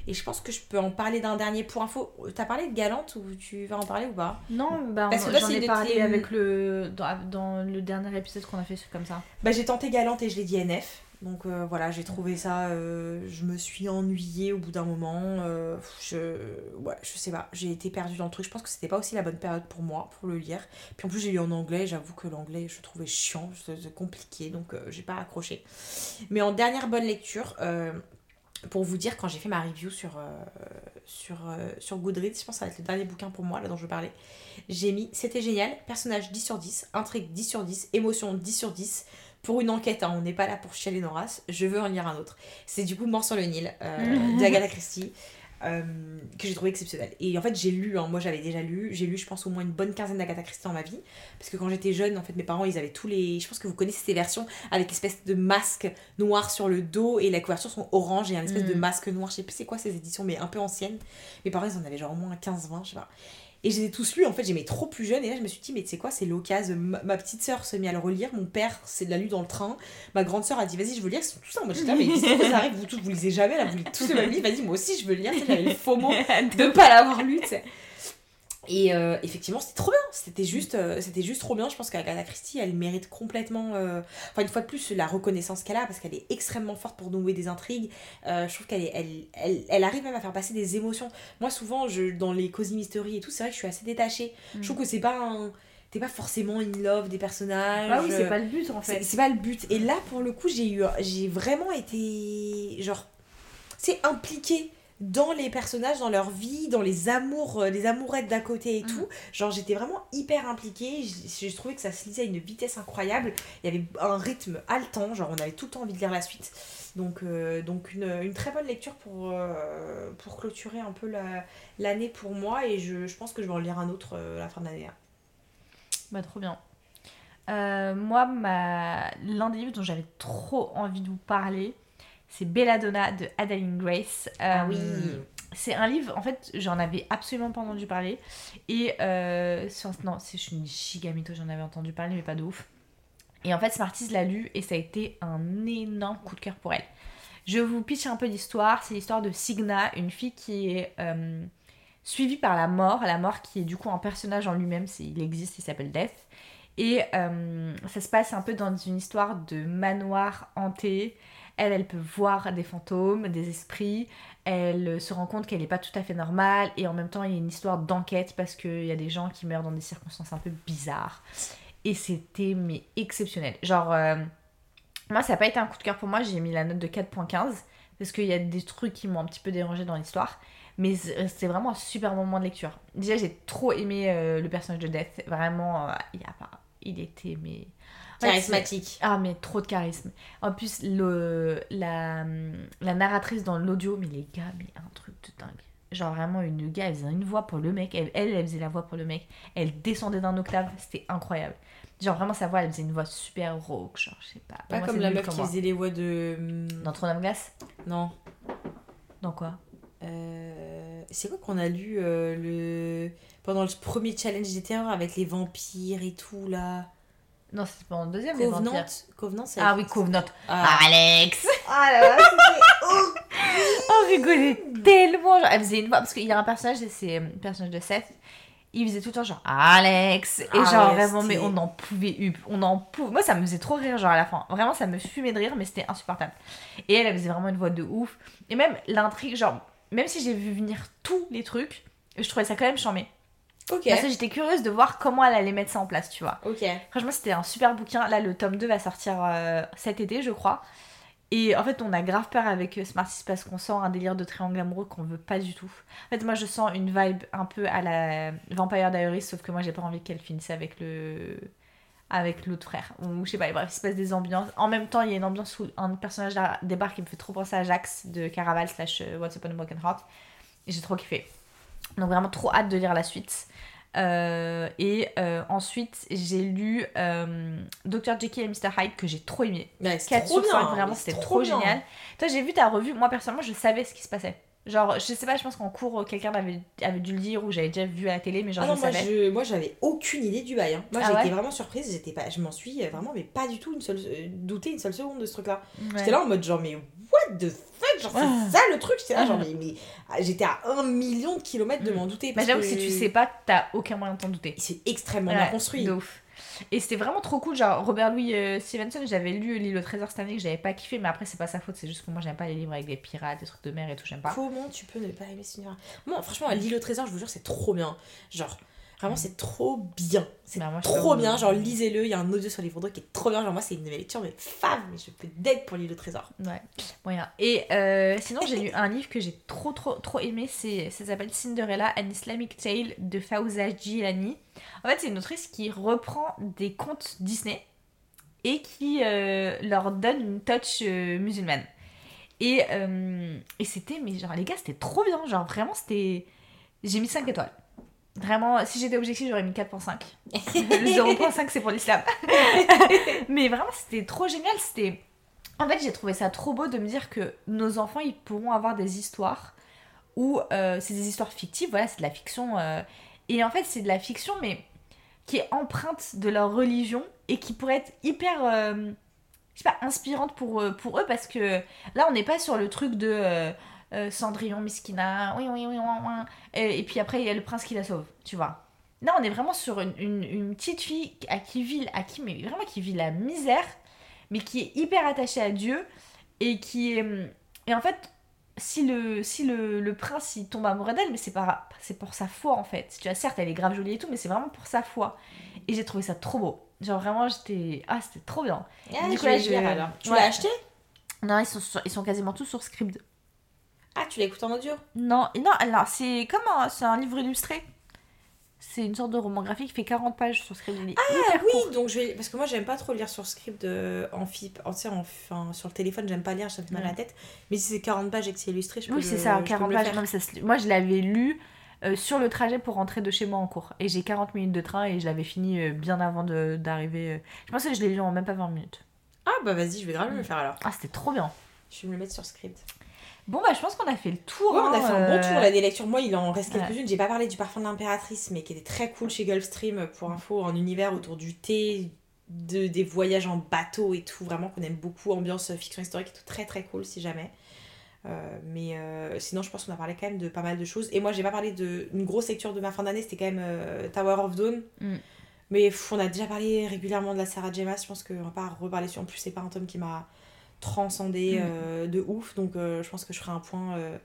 Et je pense que je peux en parler d'un dernier pour info. T'as parlé de Galante ou tu vas en parler ou pas? Non, bah, Parce que on- toi, j'en ai parlé tes- avec le dans, dans le dernier épisode qu'on a fait comme ça. Bah j'ai tenté Galante et je l'ai dit NF. Donc euh, voilà, j'ai trouvé ça, euh, je me suis ennuyée au bout d'un moment. euh, je, ouais, je sais pas, j'ai été perdue dans le truc. Je pense que c'était pas aussi la bonne période pour moi pour le lire. Puis en plus j'ai lu en anglais, j'avoue que l'anglais je trouvais chiant, compliqué, donc j'ai pas accroché. Mais en dernière bonne lecture, pour vous dire, quand j'ai fait ma review sur, sur, sur Goodreads, je pense que ça va être le dernier bouquin pour moi là dont je parler. J'ai mis c'était génial, personnage 10 sur 10, intrigue 10 sur 10, émotion 10 sur 10. Pour une enquête, hein, on n'est pas là pour chialer nos races, je veux en lire un autre. C'est du coup Mort sur le Nil euh, d'Agatha Christie. euh, que j'ai trouvé exceptionnel. Et en fait, j'ai lu, hein, moi j'avais déjà lu, j'ai lu, je pense, au moins une bonne quinzaine d'Agatha Christie dans ma vie. Parce que quand j'étais jeune, en fait, mes parents, ils avaient tous les. Je pense que vous connaissez ces versions avec espèce de masque noir sur le dos et la couverture sont orange et un espèce de Mm. masque noir. Je sais plus c'est quoi ces éditions, mais un peu anciennes. Mes parents, ils en avaient genre au moins 15-20, je sais pas. Et je les ai tous lus, en fait, j'aimais trop plus jeune. Et là, je me suis dit, mais tu sais quoi, c'est l'occasion. Ma, ma petite sœur se mit à le relire, mon père c'est de la lu dans le train. Ma grande sœur a dit, vas-y, je veux lire. Sont tous ça. Moi, j'étais là, mais ça arrive? Vous tous, vous lisez jamais, là, vous lisez tous le même livre. Vas-y, moi aussi, je veux le lire. J'avais le faux mot de pas l'avoir lu, tu sais. Et euh, effectivement, c'était trop bien. C'était juste, euh, c'était juste trop bien. Je pense qu'Agatha Christie, elle mérite complètement, euh, enfin une fois de plus, la reconnaissance qu'elle a parce qu'elle est extrêmement forte pour nouer des intrigues. Je trouve qu'elle elle, elle, elle arrive même à faire passer des émotions. Moi, souvent, je, dans les cozy mystery et tout, c'est vrai que je suis assez détachée. Mm. Je trouve que c'est pas un, t'es pas forcément in love des personnages. Ah oui, c'est pas le but en fait. c'est pas le but. Et là, pour le coup, j'ai eu, j'ai vraiment été, genre, c'est impliqué dans les personnages, dans leur vie, dans les amours, euh, les amourettes d'à côté et Mm. tout. Genre, j'étais vraiment hyper impliquée. J'ai trouvé que ça se lisait à une vitesse incroyable. Il y avait un rythme haletant. Genre, on avait tout le temps envie de lire la suite. Donc, euh, donc une, une très bonne lecture pour, euh, pour clôturer un peu la- l'année pour moi. Et je, je pense que je vais en lire un autre euh, à la fin de l'année. là. Bah, trop bien. Moi, ma... l'un des livres dont j'avais trop envie de vous parler, c'est Belladonna de Adeline Grace. Ah Euh, C'est un livre, en fait, j'en avais absolument pas entendu parler. Et euh, sur- non, c'est- je suis une giga mytho, j'en avais entendu parler, mais pas de ouf. Et en fait, Smarties l'a lu et ça a été un énorme coup de cœur pour elle. Je vous pitch un peu l'histoire. C'est l'histoire de Signa, une fille qui est euh, suivie par la mort. La mort qui est du coup un personnage en lui-même, il existe, il s'appelle Death. Et euh, ça se passe un peu dans une histoire de manoir hanté. Elle, elle peut voir des fantômes, des esprits. Elle se rend compte qu'elle n'est pas tout à fait normale. Et en même temps, il y a une histoire d'enquête parce qu'il y a des gens qui meurent dans des circonstances un peu bizarres. Et c'était mais exceptionnel. Genre, euh, moi, ça n'a pas été un coup de cœur pour moi. J'ai mis la note de 4.15 parce qu'il y a des trucs qui m'ont un petit peu dérangé dans l'histoire. Mais c- c'était vraiment un super moment de lecture. Déjà, j'ai trop aimé euh, le personnage de Death. Vraiment, euh, il, a il était mais... Charismatique. ah, mais trop de charisme. En plus, le, la, la narratrice dans l'audio, mais les gars, mais un truc de dingue. Genre vraiment, une gars, elle faisait une voix pour le mec. Elle, elle, elle faisait la voix pour le mec. Elle descendait d'un octave. C'était incroyable. Genre vraiment, sa voix, elle faisait une voix super rauque. Genre, je sais pas. Pour Pas moi, comme la meuf comme qui moi. faisait les voix de. hum, Dans Trône of Glace Non. Dans quoi? Euh, C'est quoi qu'on a lu euh, le... pendant le premier challenge des terreurs avec les vampires et tout là Non, c'était pas en deuxième, Covenant. Covenant, c'est. Ah oui, Covenant. Ah, Alex Ah là là, On rigolait tellement. Genre, elle faisait une voix. Parce qu'il y a un personnage, c'est le personnage de Seth. Il faisait tout le temps genre Alex. Et Ah genre vraiment, mais c'était- on en pouvait. On en pouvait. Moi, ça me faisait trop rire, genre à la fin. Vraiment, ça me fumait de rire, mais c'était insupportable. Et elle, elle faisait vraiment une voix de ouf. Et même l'intrigue, genre, même si j'ai vu venir tous les trucs, je trouvais ça quand même charmé. Ok. Parce que j'étais curieuse de voir comment elle allait mettre ça en place, tu vois. Ok. Franchement, c'était un super bouquin. Là, le tome 2 va sortir euh, cet été, je crois. Et en fait, on a grave peur avec euh, Smarties parce qu'on sent un délire de triangle amoureux qu'on veut pas du tout. En fait, moi, je sens une vibe un peu à la Vampire Diaries, sauf que moi, j'ai pas envie qu'elle finisse avec le avec l'autre frère. Ou je sais pas, bref, il se passe des ambiances. En même temps, il y a une ambiance où un personnage débarque qui me fait trop penser à Jax de Caraval slash euh, What's Up on a Broken Heart. Et j'ai trop kiffé. Donc vraiment trop hâte de lire la suite. Euh, et euh, ensuite, j'ai lu euh, Dr. Jekyll et Mr. Hyde que j'ai trop aimé. 4 trop sur 5, bien. vraiment, mais c'était trop, génial. Toi, j'ai vu ta revue. Moi, personnellement, je savais ce qui se passait. Genre, je sais pas, je pense qu'en cours, quelqu'un avait, avait dû le dire ou j'avais déjà vu à la télé, mais genre, Ah non, je moi, savais. je, moi j'avais aucune idée du bail. hein. Moi Ah ouais été vraiment surprise, j'étais pas, je m'en suis vraiment mais pas du tout une seule euh, douté une seule seconde de ce truc là. Ouais. J'étais là en mode genre mais what the fuck genre Ah. c'est ça le truc j'étais là genre mais, mais- ah, j'étais à un million de kilomètres de m'en douter. Mais parce j'avoue que que si tu sais pas, t'as aucun moyen de t'en douter. c'est extrêmement Ouais, bien construit. de ouf. Et c'était vraiment trop cool. Genre, Robert Louis euh, Stevenson, j'avais lu L'île au trésor cette année que j'avais pas kiffé, mais après, c'est pas sa faute, c'est juste que moi, j'aime pas les livres avec des pirates, des trucs de mer et tout, j'aime pas. Comment tu peux ne pas aimer ce univers? Moi, franchement, l'île au trésor, je vous jure, c'est trop bien. Genre, vraiment, c'est trop bien. C'est Bah, trop bien. Genre, lisez-le. Il y a un audio sur les qui est trop bien. Genre, moi, c'est une de mes lectures, mais fave. Mais je peux d'être pour l'île au trésor. Ouais, moyen. Et euh, sinon, j'ai lu un livre que j'ai trop, trop, trop aimé. Ça s'appelle Cinderella, An Islamic Tale de Fawza Gilani. En fait, c'est une autrice qui reprend des contes Disney et qui euh, leur donne une touch euh, musulmane. Et, et c'était, mais genre, les gars, c'était trop bien. Genre, vraiment, c'était. J'ai mis 5 étoiles. Vraiment, si j'étais objective, j'aurais mis 4.5. Le 0.5, c'est pour l'islam. mais vraiment, c'était trop génial. C'était. En fait, j'ai trouvé ça trop beau de me dire que nos enfants, ils pourront avoir des histoires où euh, c'est des histoires fictives, voilà, c'est de la fiction. euh, et en fait, c'est de la fiction, mais qui est empreinte de leur religion et qui pourrait être hyper, euh, je sais pas, inspirante pour, pour eux parce que là, on n'est pas sur le truc de. Euh, euh, Cendrillon, Miskina, oui, oui, oui, oui, oui. Et, et puis après, il y a le prince qui la sauve, tu vois. Là, on est vraiment sur une, une- une petite fille à qui vit, à qui, mais vraiment qui vit la misère, mais qui est hyper attachée à Dieu et qui est. Et en fait, si le, si le, le prince il tombe amoureux d'elle, mais c'est pas c'est pour sa foi en fait. Tu vois, certes, elle est grave jolie et tout, mais c'est vraiment pour sa foi. Et j'ai trouvé ça trop beau. Genre vraiment, j'étais. Ah, c'était trop bien. Ah, Du coup, là, je- lire, alors? Tu Ouais. l'as acheté? Non, ils sont, sur- ils sont quasiment tous sur Scribd. Ah, tu l'écoutes en audio Non, non, alors c'est comme un, c'est un livre illustré. C'est une sorte de roman graphique qui fait 40 pages sur. Il est hyper Oui, court. donc je vais. Parce que moi, j'aime pas trop lire sur script euh, en FIP. En, sur le téléphone, j'aime pas lire, ça me fait mal à la tête. Mais si c'est 40 pages et que c'est illustré, je peux Oui, c'est ça, je peux 40 me le pages. faire. Non, mais ça se- Moi, je l'avais lu euh, sur le trajet pour rentrer de chez moi en cours. Et j'ai 40 minutes de train et je l'avais fini euh, bien avant de- d'arriver. Je pense que je l'ai lu en même pas 20 minutes. Ah, bah vas-y, je vais grave me le faire alors. Ah, c'était trop bien. Je vais me le mettre sur script. Bon, bah, je pense qu'on a fait le tour. Ouais, on a hein, fait un bon euh, tour là des lectures. Moi, il en reste quelques-unes. J'ai pas parlé du parfum de l'impératrice, mais qui était très cool chez Gulfstream pour info, en univers autour du thé, de, des voyages en bateau et tout. Vraiment qu'on aime beaucoup. Ambiance fiction historique et tout. Très très cool si jamais. Euh, mais euh, sinon, je pense qu'on a parlé quand même de pas mal de choses. Et moi, j'ai pas parlé d'une grosse lecture de ma fin d'année, c'était quand même euh, Tower of Dawn. Mm. Mais pff, on a déjà parlé régulièrement de la Sarah J. Maas. Je pense qu'on va pas reparler sur. En plus, c'est pas un tome qui m'a transcendé Mm. euh, de ouf. Donc, euh, je pense que je ferai un point euh,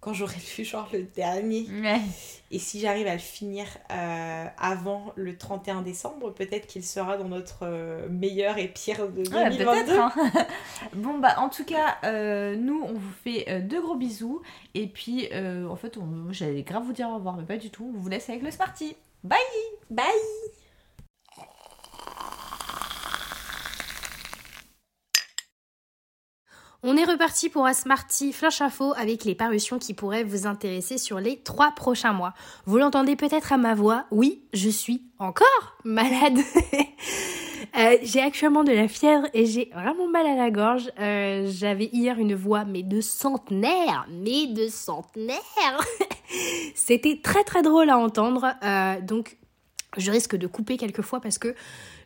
quand j'aurai lu, genre le dernier. Ouais. Et si j'arrive à le finir euh, avant le 31 décembre, peut-être qu'il sera dans notre euh, meilleur et pire de Ouais, 2022. peut-être. hein. bon, bah, en tout cas, euh, nous, on vous fait euh, de gros bisous. Et puis, en fait, j'allais grave vous dire au revoir, mais pas du tout. On vous laisse avec le Smarty. Bye Bye On est reparti pour Asmarty Flash Info avec les parutions qui pourraient vous intéresser sur les trois prochains mois. Vous l'entendez peut-être à ma voix, oui, je suis encore malade. Euh, j'ai actuellement de la fièvre et j'ai vraiment mal à la gorge. Euh, J'avais hier une voix mais de centenaire, mais de centenaire. C'était très très drôle à entendre. Euh, donc je risque de couper quelques fois parce que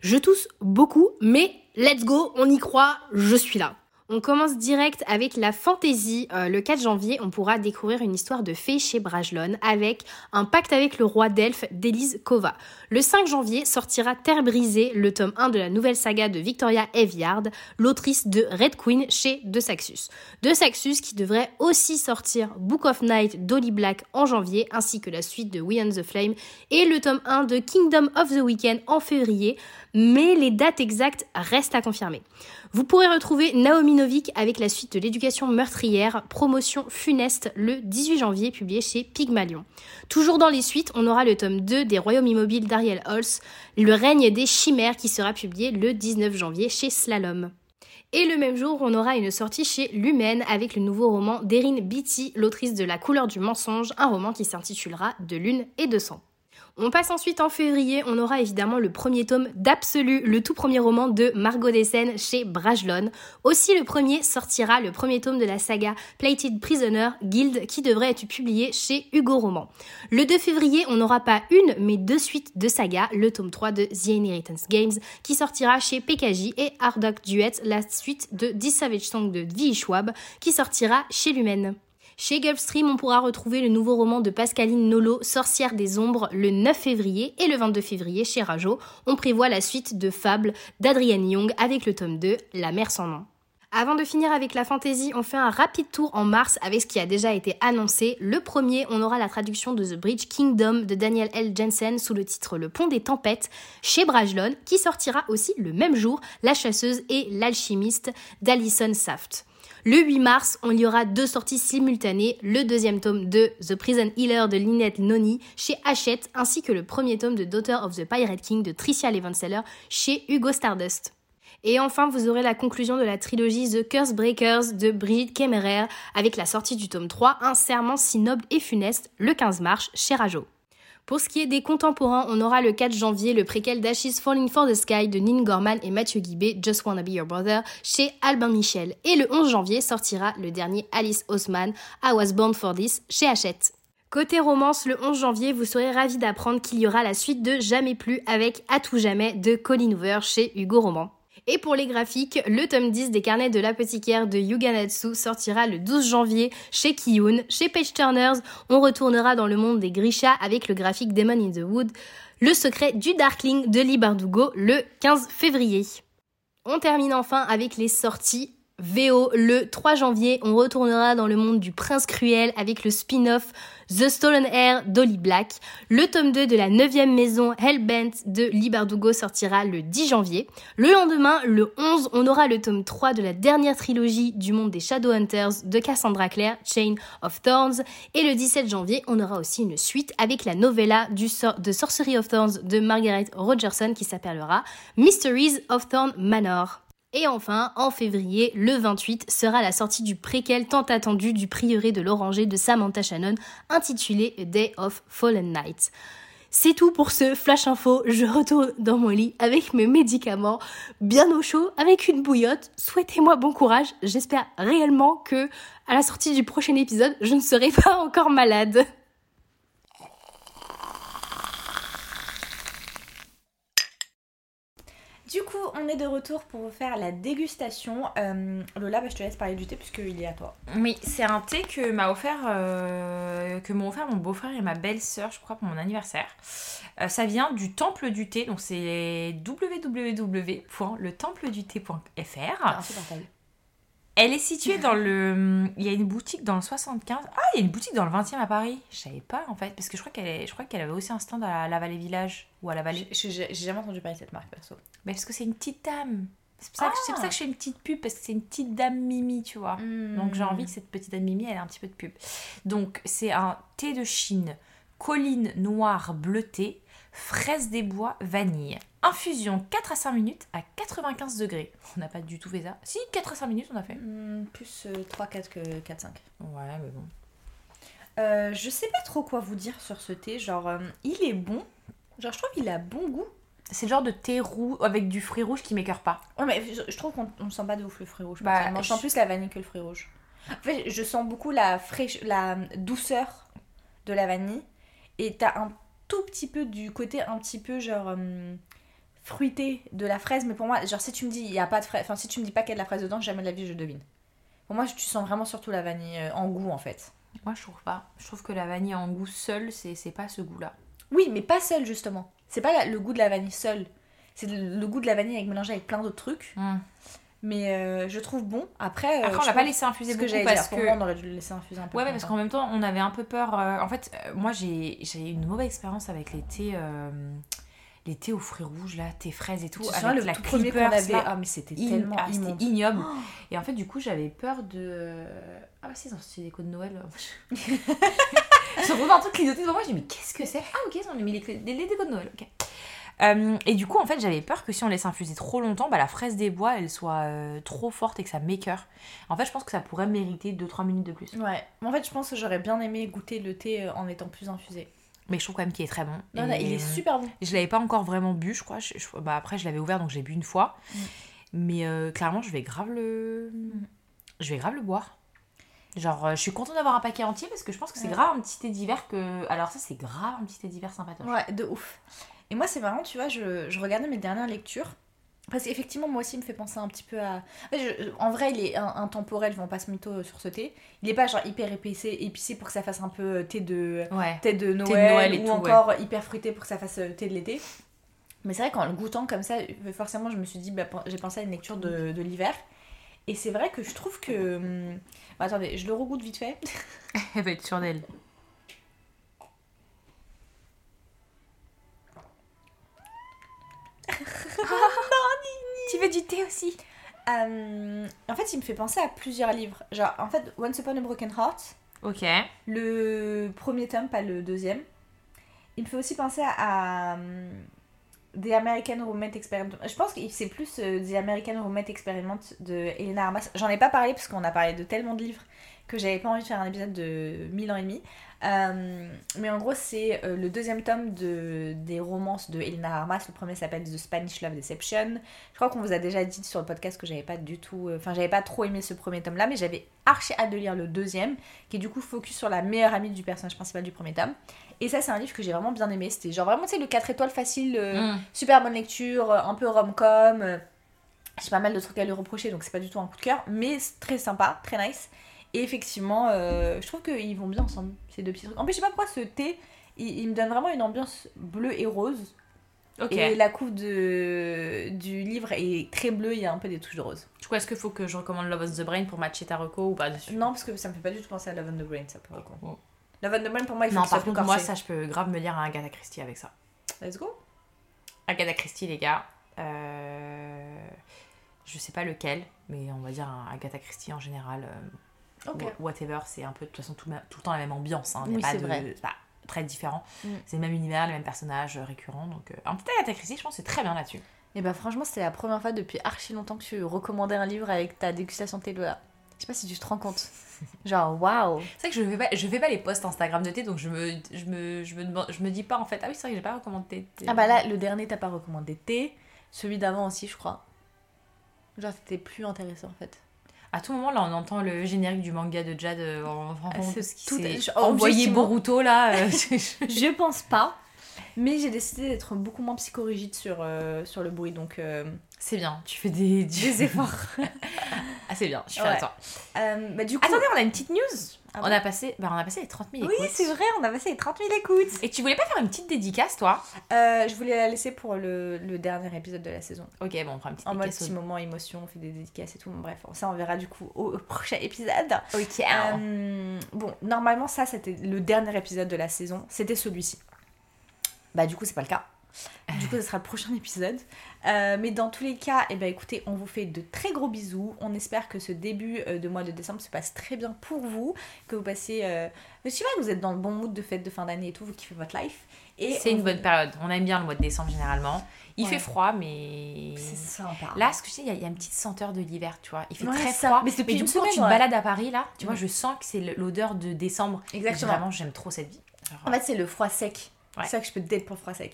je tousse beaucoup, mais let's go, on y croit, je suis là. On commence direct avec la fantaisie. Euh, le 4 janvier, on pourra découvrir une histoire de fée chez Brajlon avec un pacte avec le roi d'Elfe d'Élise Kova. Le 5 janvier sortira Terre brisée, le tome 1 de la nouvelle saga de Victoria Eviard, l'autrice de Red Queen chez De Saxus. De Saxus qui devrait aussi sortir Book of Night d'Holly Black en janvier, ainsi que la suite de We and the Flame et le tome 1 de Kingdom of the Weekend en février, mais les dates exactes restent à confirmer. Vous pourrez retrouver Naomi Novik avec la suite de l'éducation meurtrière, promotion funeste le 18 janvier, publié chez Pygmalion. Toujours dans les suites, on aura le tome 2 des Royaumes immobiles d'Ariel Holz, Le règne des chimères, qui sera publié le 19 janvier chez Slalom. Et le même jour, on aura une sortie chez Lumen avec le nouveau roman d'Erin Beatty, l'autrice de La couleur du mensonge, un roman qui s'intitulera De lune et de sang. On passe ensuite en février, on aura évidemment le premier tome d'Absolu, le tout premier roman de Margot Dessen chez Brajlon. Aussi le premier sortira le premier tome de la saga Plated Prisoner Guild qui devrait être publié chez Hugo Roman. Le 2 février, on n'aura pas une mais deux suites de saga, le tome 3 de The Inheritance Games qui sortira chez PKJ et Hardock Duet, la suite de The Savage Song de V. Schwab qui sortira chez Lumen. Chez Gulfstream, on pourra retrouver le nouveau roman de Pascaline Nolo, Sorcière des Ombres, le 9 février et le 22 février chez Rajo. On prévoit la suite de Fable d'Adrienne Young avec le tome 2, La mer sans nom. Avant de finir avec la fantaisie, on fait un rapide tour en mars avec ce qui a déjà été annoncé. Le premier, on aura la traduction de The Bridge Kingdom de Daniel L. Jensen sous le titre Le Pont des Tempêtes chez Brajlon, qui sortira aussi le même jour, La Chasseuse et L'Alchimiste d'Alison Saft. Le 8 mars, on y aura deux sorties simultanées, le deuxième tome de The Prison Healer de Lynette Noni chez Hachette, ainsi que le premier tome de Daughter of the Pirate King de Tricia Levenseller chez Hugo Stardust. Et enfin, vous aurez la conclusion de la trilogie The Curse Breakers de Brigitte Kemmerer avec la sortie du tome 3, Un serment si noble et funeste, le 15 mars chez Rajo. Pour ce qui est des contemporains, on aura le 4 janvier le préquel d'Ashes Falling for the Sky de Nin Gorman et Mathieu Guibé, Just Wanna Be Your Brother, chez Albin Michel. Et le 11 janvier sortira le dernier Alice Osman, I Was Born for This, chez Hachette. Côté romance, le 11 janvier, vous serez ravis d'apprendre qu'il y aura la suite de Jamais plus avec À tout jamais de Colin Hoover chez Hugo Roman. Et pour les graphiques, le tome 10 des carnets de l'apothicaire de Yuganatsu sortira le 12 janvier chez Kiyun. Chez Page Turners, on retournera dans le monde des Grisha avec le graphique Demon in the Wood, le secret du Darkling de Lee Bardugo le 15 février. On termine enfin avec les sorties VO le 3 janvier, on retournera dans le monde du prince cruel avec le spin-off The Stolen Air d'Olly Black. Le tome 2 de la 9 maison Hellbent de Lee Bardugo sortira le 10 janvier. Le lendemain, le 11, on aura le tome 3 de la dernière trilogie du monde des Shadowhunters de Cassandra Clare, Chain of Thorns. Et le 17 janvier, on aura aussi une suite avec la novella du de Sorcery of Thorns de Margaret Rogerson qui s'appellera Mysteries of Thorn Manor. Et enfin, en février, le 28, sera la sortie du préquel tant attendu du prieuré de l'Oranger de Samantha Shannon, intitulé Day of Fallen Night. C'est tout pour ce flash info. Je retourne dans mon lit avec mes médicaments, bien au chaud, avec une bouillotte. Souhaitez-moi bon courage. J'espère réellement que, à la sortie du prochain épisode, je ne serai pas encore malade. Du coup, on est de retour pour vous faire la dégustation. Euh, Lola, bah, je te laisse parler du thé puisqu'il est à toi. Oui, c'est un thé que m'a offert, euh, que m'ont offert mon beau-frère et ma belle-sœur, je crois, pour mon anniversaire. Euh, ça vient du Temple du thé, donc c'est www.letempleduthé.fr. Elle est située dans le. Il y a une boutique dans le 75. Ah, il y a une boutique dans le 20e à Paris. Je savais pas en fait, parce que je crois qu'elle est... je crois qu'elle avait aussi un stand à la Vallée Village ou à la Vallée. J'ai jamais entendu parler de cette marque perso. Mais parce que c'est une petite dame. C'est pour, ça que- c'est pour ça que je fais une petite pub, parce que c'est une petite dame Mimi, tu vois. Donc j'ai envie que cette petite dame Mimi, elle ait un petit peu de pub. Donc c'est un thé de Chine, colline noire bleutée, fraise des bois, vanille. Infusion 4 à 5 minutes à 95 degrés. On n'a pas du tout fait ça. Si, 4 à 5 minutes on a fait. Hmm, plus 3, 4 que 4, 5. Ouais, mais bon. Euh, je sais pas trop quoi vous dire sur ce thé. Genre, euh, il est bon. Genre, je trouve qu'il a bon goût. C'est le genre de thé roux avec du fruit rouge qui m'écœure pas. Ouais, mais je, je trouve qu'on on sent pas de ouf le fruit rouge. Bah, personnellement. je sens plus la vanille que le fruit rouge. En fait, je sens beaucoup la, fraîche, la douceur de la vanille. Et t'as un tout petit peu du côté un petit peu genre hum, fruité de la fraise. Mais pour moi, genre si tu me dis il y a pas de fraise, enfin si tu me dis pas qu'il y a de la fraise dedans, jamais de la vie je devine. Pour moi, tu sens vraiment surtout la vanille euh, en goût en fait. Moi je trouve pas. Je trouve que la vanille en goût seul, c'est c'est pas ce goût-là. Oui, mais pas seul justement. C'est pas la- le goût de la vanille seul. C'est le, le goût de la vanille avec, mélangé avec plein d'autres trucs. Mais euh, je trouve bon. Après, euh, Après, on l'a pas laissé infuser ce que beaucoup j'allais parce dire. Que. on aurait dû le laisser infuser un peu. Ouais, parce qu'en même temps, on avait un peu peur. en fait, moi, j'ai j'ai eu une mauvaise expérience avec les thés, euh, les thés aux fruits rouges, là, thés fraises et tout. Tu avec le la tout premier qu'on Clippers, avait. là. Ah, mais c'était In- tellement ah, c'était ignoble. Et en fait, du coup, j'avais peur de. Ah, bah si, c'est des codes de Noël. Je retrouve un truc clignoté devant moi, je dis, mais qu'est-ce que c'est? Ah, ok, ils ont mis les, les, les décos de Noël, ok. Euh, et du coup, en fait, j'avais peur que si on laisse infuser trop longtemps, bah, la fraise des bois, elle soit euh, trop forte et que ça m'écœure. En fait, je pense que ça pourrait mériter 2-3 minutes de plus. Ouais. En fait, je pense que j'aurais bien aimé goûter le thé euh, en étant plus infusé. Mais je trouve quand même qu'il est très bon. Non, Et, non, il est euh, super bon. Je l'avais pas encore vraiment bu, je crois. Je- je- bah, après, je l'avais ouvert, donc j'ai bu une fois. Mm. Mais euh, clairement, je vais grave le. Je vais grave le boire. Genre, euh, je suis contente d'avoir un paquet entier parce que je pense que c'est Ouais. grave un petit thé d'hiver que. Alors, ça, c'est grave un petit thé d'hiver sympatoche. Ouais, de ouf. Et moi, c'est marrant, tu vois, je, je regardais mes dernières lectures. Parce qu'effectivement, moi aussi, il me fait penser un petit peu à. En, vrai, il est in- intemporel, je vais en passe mytho euh, sur ce thé. Il est pas genre hyper épicé, épicé pour que ça fasse un peu euh, thé de, Ouais. thé de Noël, Noël et ou tout, encore hyper fruité pour que ça fasse euh, thé de l'été. Mais c'est vrai qu'en le goûtant comme ça, forcément, je me suis dit, bah, j'ai pensé à une lecture de, de l'hiver. Et c'est vrai que je trouve que. hum, bah, attendez, je le regoute vite fait. Elle va être sûre d'elle. tu veux du thé aussi Euh, en fait, il me fait penser à plusieurs livres. Genre, en fait, Once Upon a Broken Heart, Ok. le premier tome, pas le deuxième. Il me fait aussi penser à, hum, The American Roommate Experiment. Je pense que c'est plus euh, The American Roommate Experiment de Elena Armas. J'en ai pas parlé parce qu'on a parlé de tellement de livres que j'avais pas envie de faire un épisode de mille ans et demi. Euh, mais en gros, c'est euh, le deuxième tome de, des romances de Elena Armas. Le premier s'appelle The Spanish Love Deception. Je crois qu'on vous a déjà dit sur le podcast que j'avais pas du tout. euh, Enfin, j'avais pas trop aimé ce premier tome là, mais j'avais archi hâte de lire le deuxième, qui est du coup focus sur la meilleure amie du personnage principal du premier tome. Et ça, c'est un livre que j'ai vraiment bien aimé. C'était genre vraiment, tu sais, le 4 étoiles facile, Mm. super bonne lecture, un peu rom-com. J'ai pas mal de trucs à lui reprocher, donc c'est pas du tout un coup de cœur, mais très sympa, très nice. Et effectivement, euh, je trouve qu'ils vont bien ensemble, ces deux petits trucs. En plus, je sais pas pourquoi ce thé, il, il me donne vraiment une ambiance bleue et rose. Ok. Et la coupe de, du livre est très bleue, il y a un peu des touches de rose. Du coup, est-ce qu'il faut que je recommande Love on the Brain pour matcher ta reco ou pas dessus? Non, parce que ça me fait pas du tout penser à Love on the Brain, ça pour le. Oh. Love on the Brain, pour moi, il faut Non, que par contre, moi, ça, je peux grave me lire un Agatha Christie avec ça. Let's go. Agatha Christie, les gars. Euh... Je sais pas lequel, mais on va dire un Agatha Christie en général. euh, Ok. wha- Whatever, c'est un peu de toute façon tout, le même- tout le temps la même ambiance. Hein. Il y a Oui, pas de- vrai. pas très différent. Mm. C'est le même univers, les mêmes personnages euh, récurrents. Donc, euh, un petit Christie, je pense c'est très bien là-dessus. Et bah franchement, c'est la première fois depuis archi longtemps que tu recommandais un livre avec ta dégustation de thé là. Je sais pas si tu te rends compte. Genre, waouh. C'est vrai que je fais pas, je fais pas les posts Instagram de thé, donc je me, je me, je me, demande- je me dis pas en fait, ah oui, c'est vrai que j'ai pas recommandé thé. Ah bah là, le dernier, t'as pas recommandé thé. Celui d'avant aussi, je crois. Genre, c'était plus intéressant en fait. À tout moment, là, on entend le générique du manga de Jade euh, en, ce qui s'est je- envoyé Boruto là. euh, Je pense pas. Mais j'ai décidé d'être beaucoup moins psychorigide sur, euh, sur le bruit, donc euh, c'est bien, tu fais des, des efforts. Ah, c'est bien, je suis Ouais. toi. Euh, bah, du coup, Attendez, on a une petite news. Ah on, bon a passé, bah, on a passé les 30 000 oui, écoutes. c'est vrai, on a passé les 30 000 écoutes. Et tu voulais pas faire une petite dédicace, toi? Euh, je voulais la laisser pour le, le dernier épisode de la saison. Ok, bon, on fera une petite En mode dédicace. petit moment émotion, on fait des dédicaces et tout. Bon, bref, ça on verra du coup au, au prochain épisode. Ok. Euh, bon, normalement, ça c'était le dernier épisode de la saison. C'était celui-ci. Bah, du coup, c'est pas le cas. Du coup, ce sera le prochain épisode. Euh, mais dans tous les cas, eh ben, écoutez, on vous fait de très gros bisous. On espère que ce début euh, de mois de décembre se passe très bien pour vous. Que vous passez. Euh... Je sais pas, que vous êtes dans le bon mood de fête de fin d'année et tout, vous kiffez votre life. Et C'est on une bonne période. On aime bien le mois de décembre généralement. Il Ouais. fait froid, mais. C'est sympa. Là, ce que je sais, il y a- il y, a une petite senteur de l'hiver, tu vois. Il fait Ouais, très froid. Mais c'est depuis du une coup, quand semaine, tu te ouais. balades à Paris, là, tu vois, je sens que c'est l'odeur de décembre. Et Exactement. Vraiment, j'aime trop cette vie. En fait, c'est le froid sec. C'est ça que je peux te date pour le froid sec.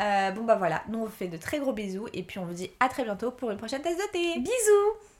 Euh, bon, bah voilà. Nous, on vous fait de très gros bisous. Et puis, on vous dit à très bientôt pour une prochaine tasse de thé. Bisous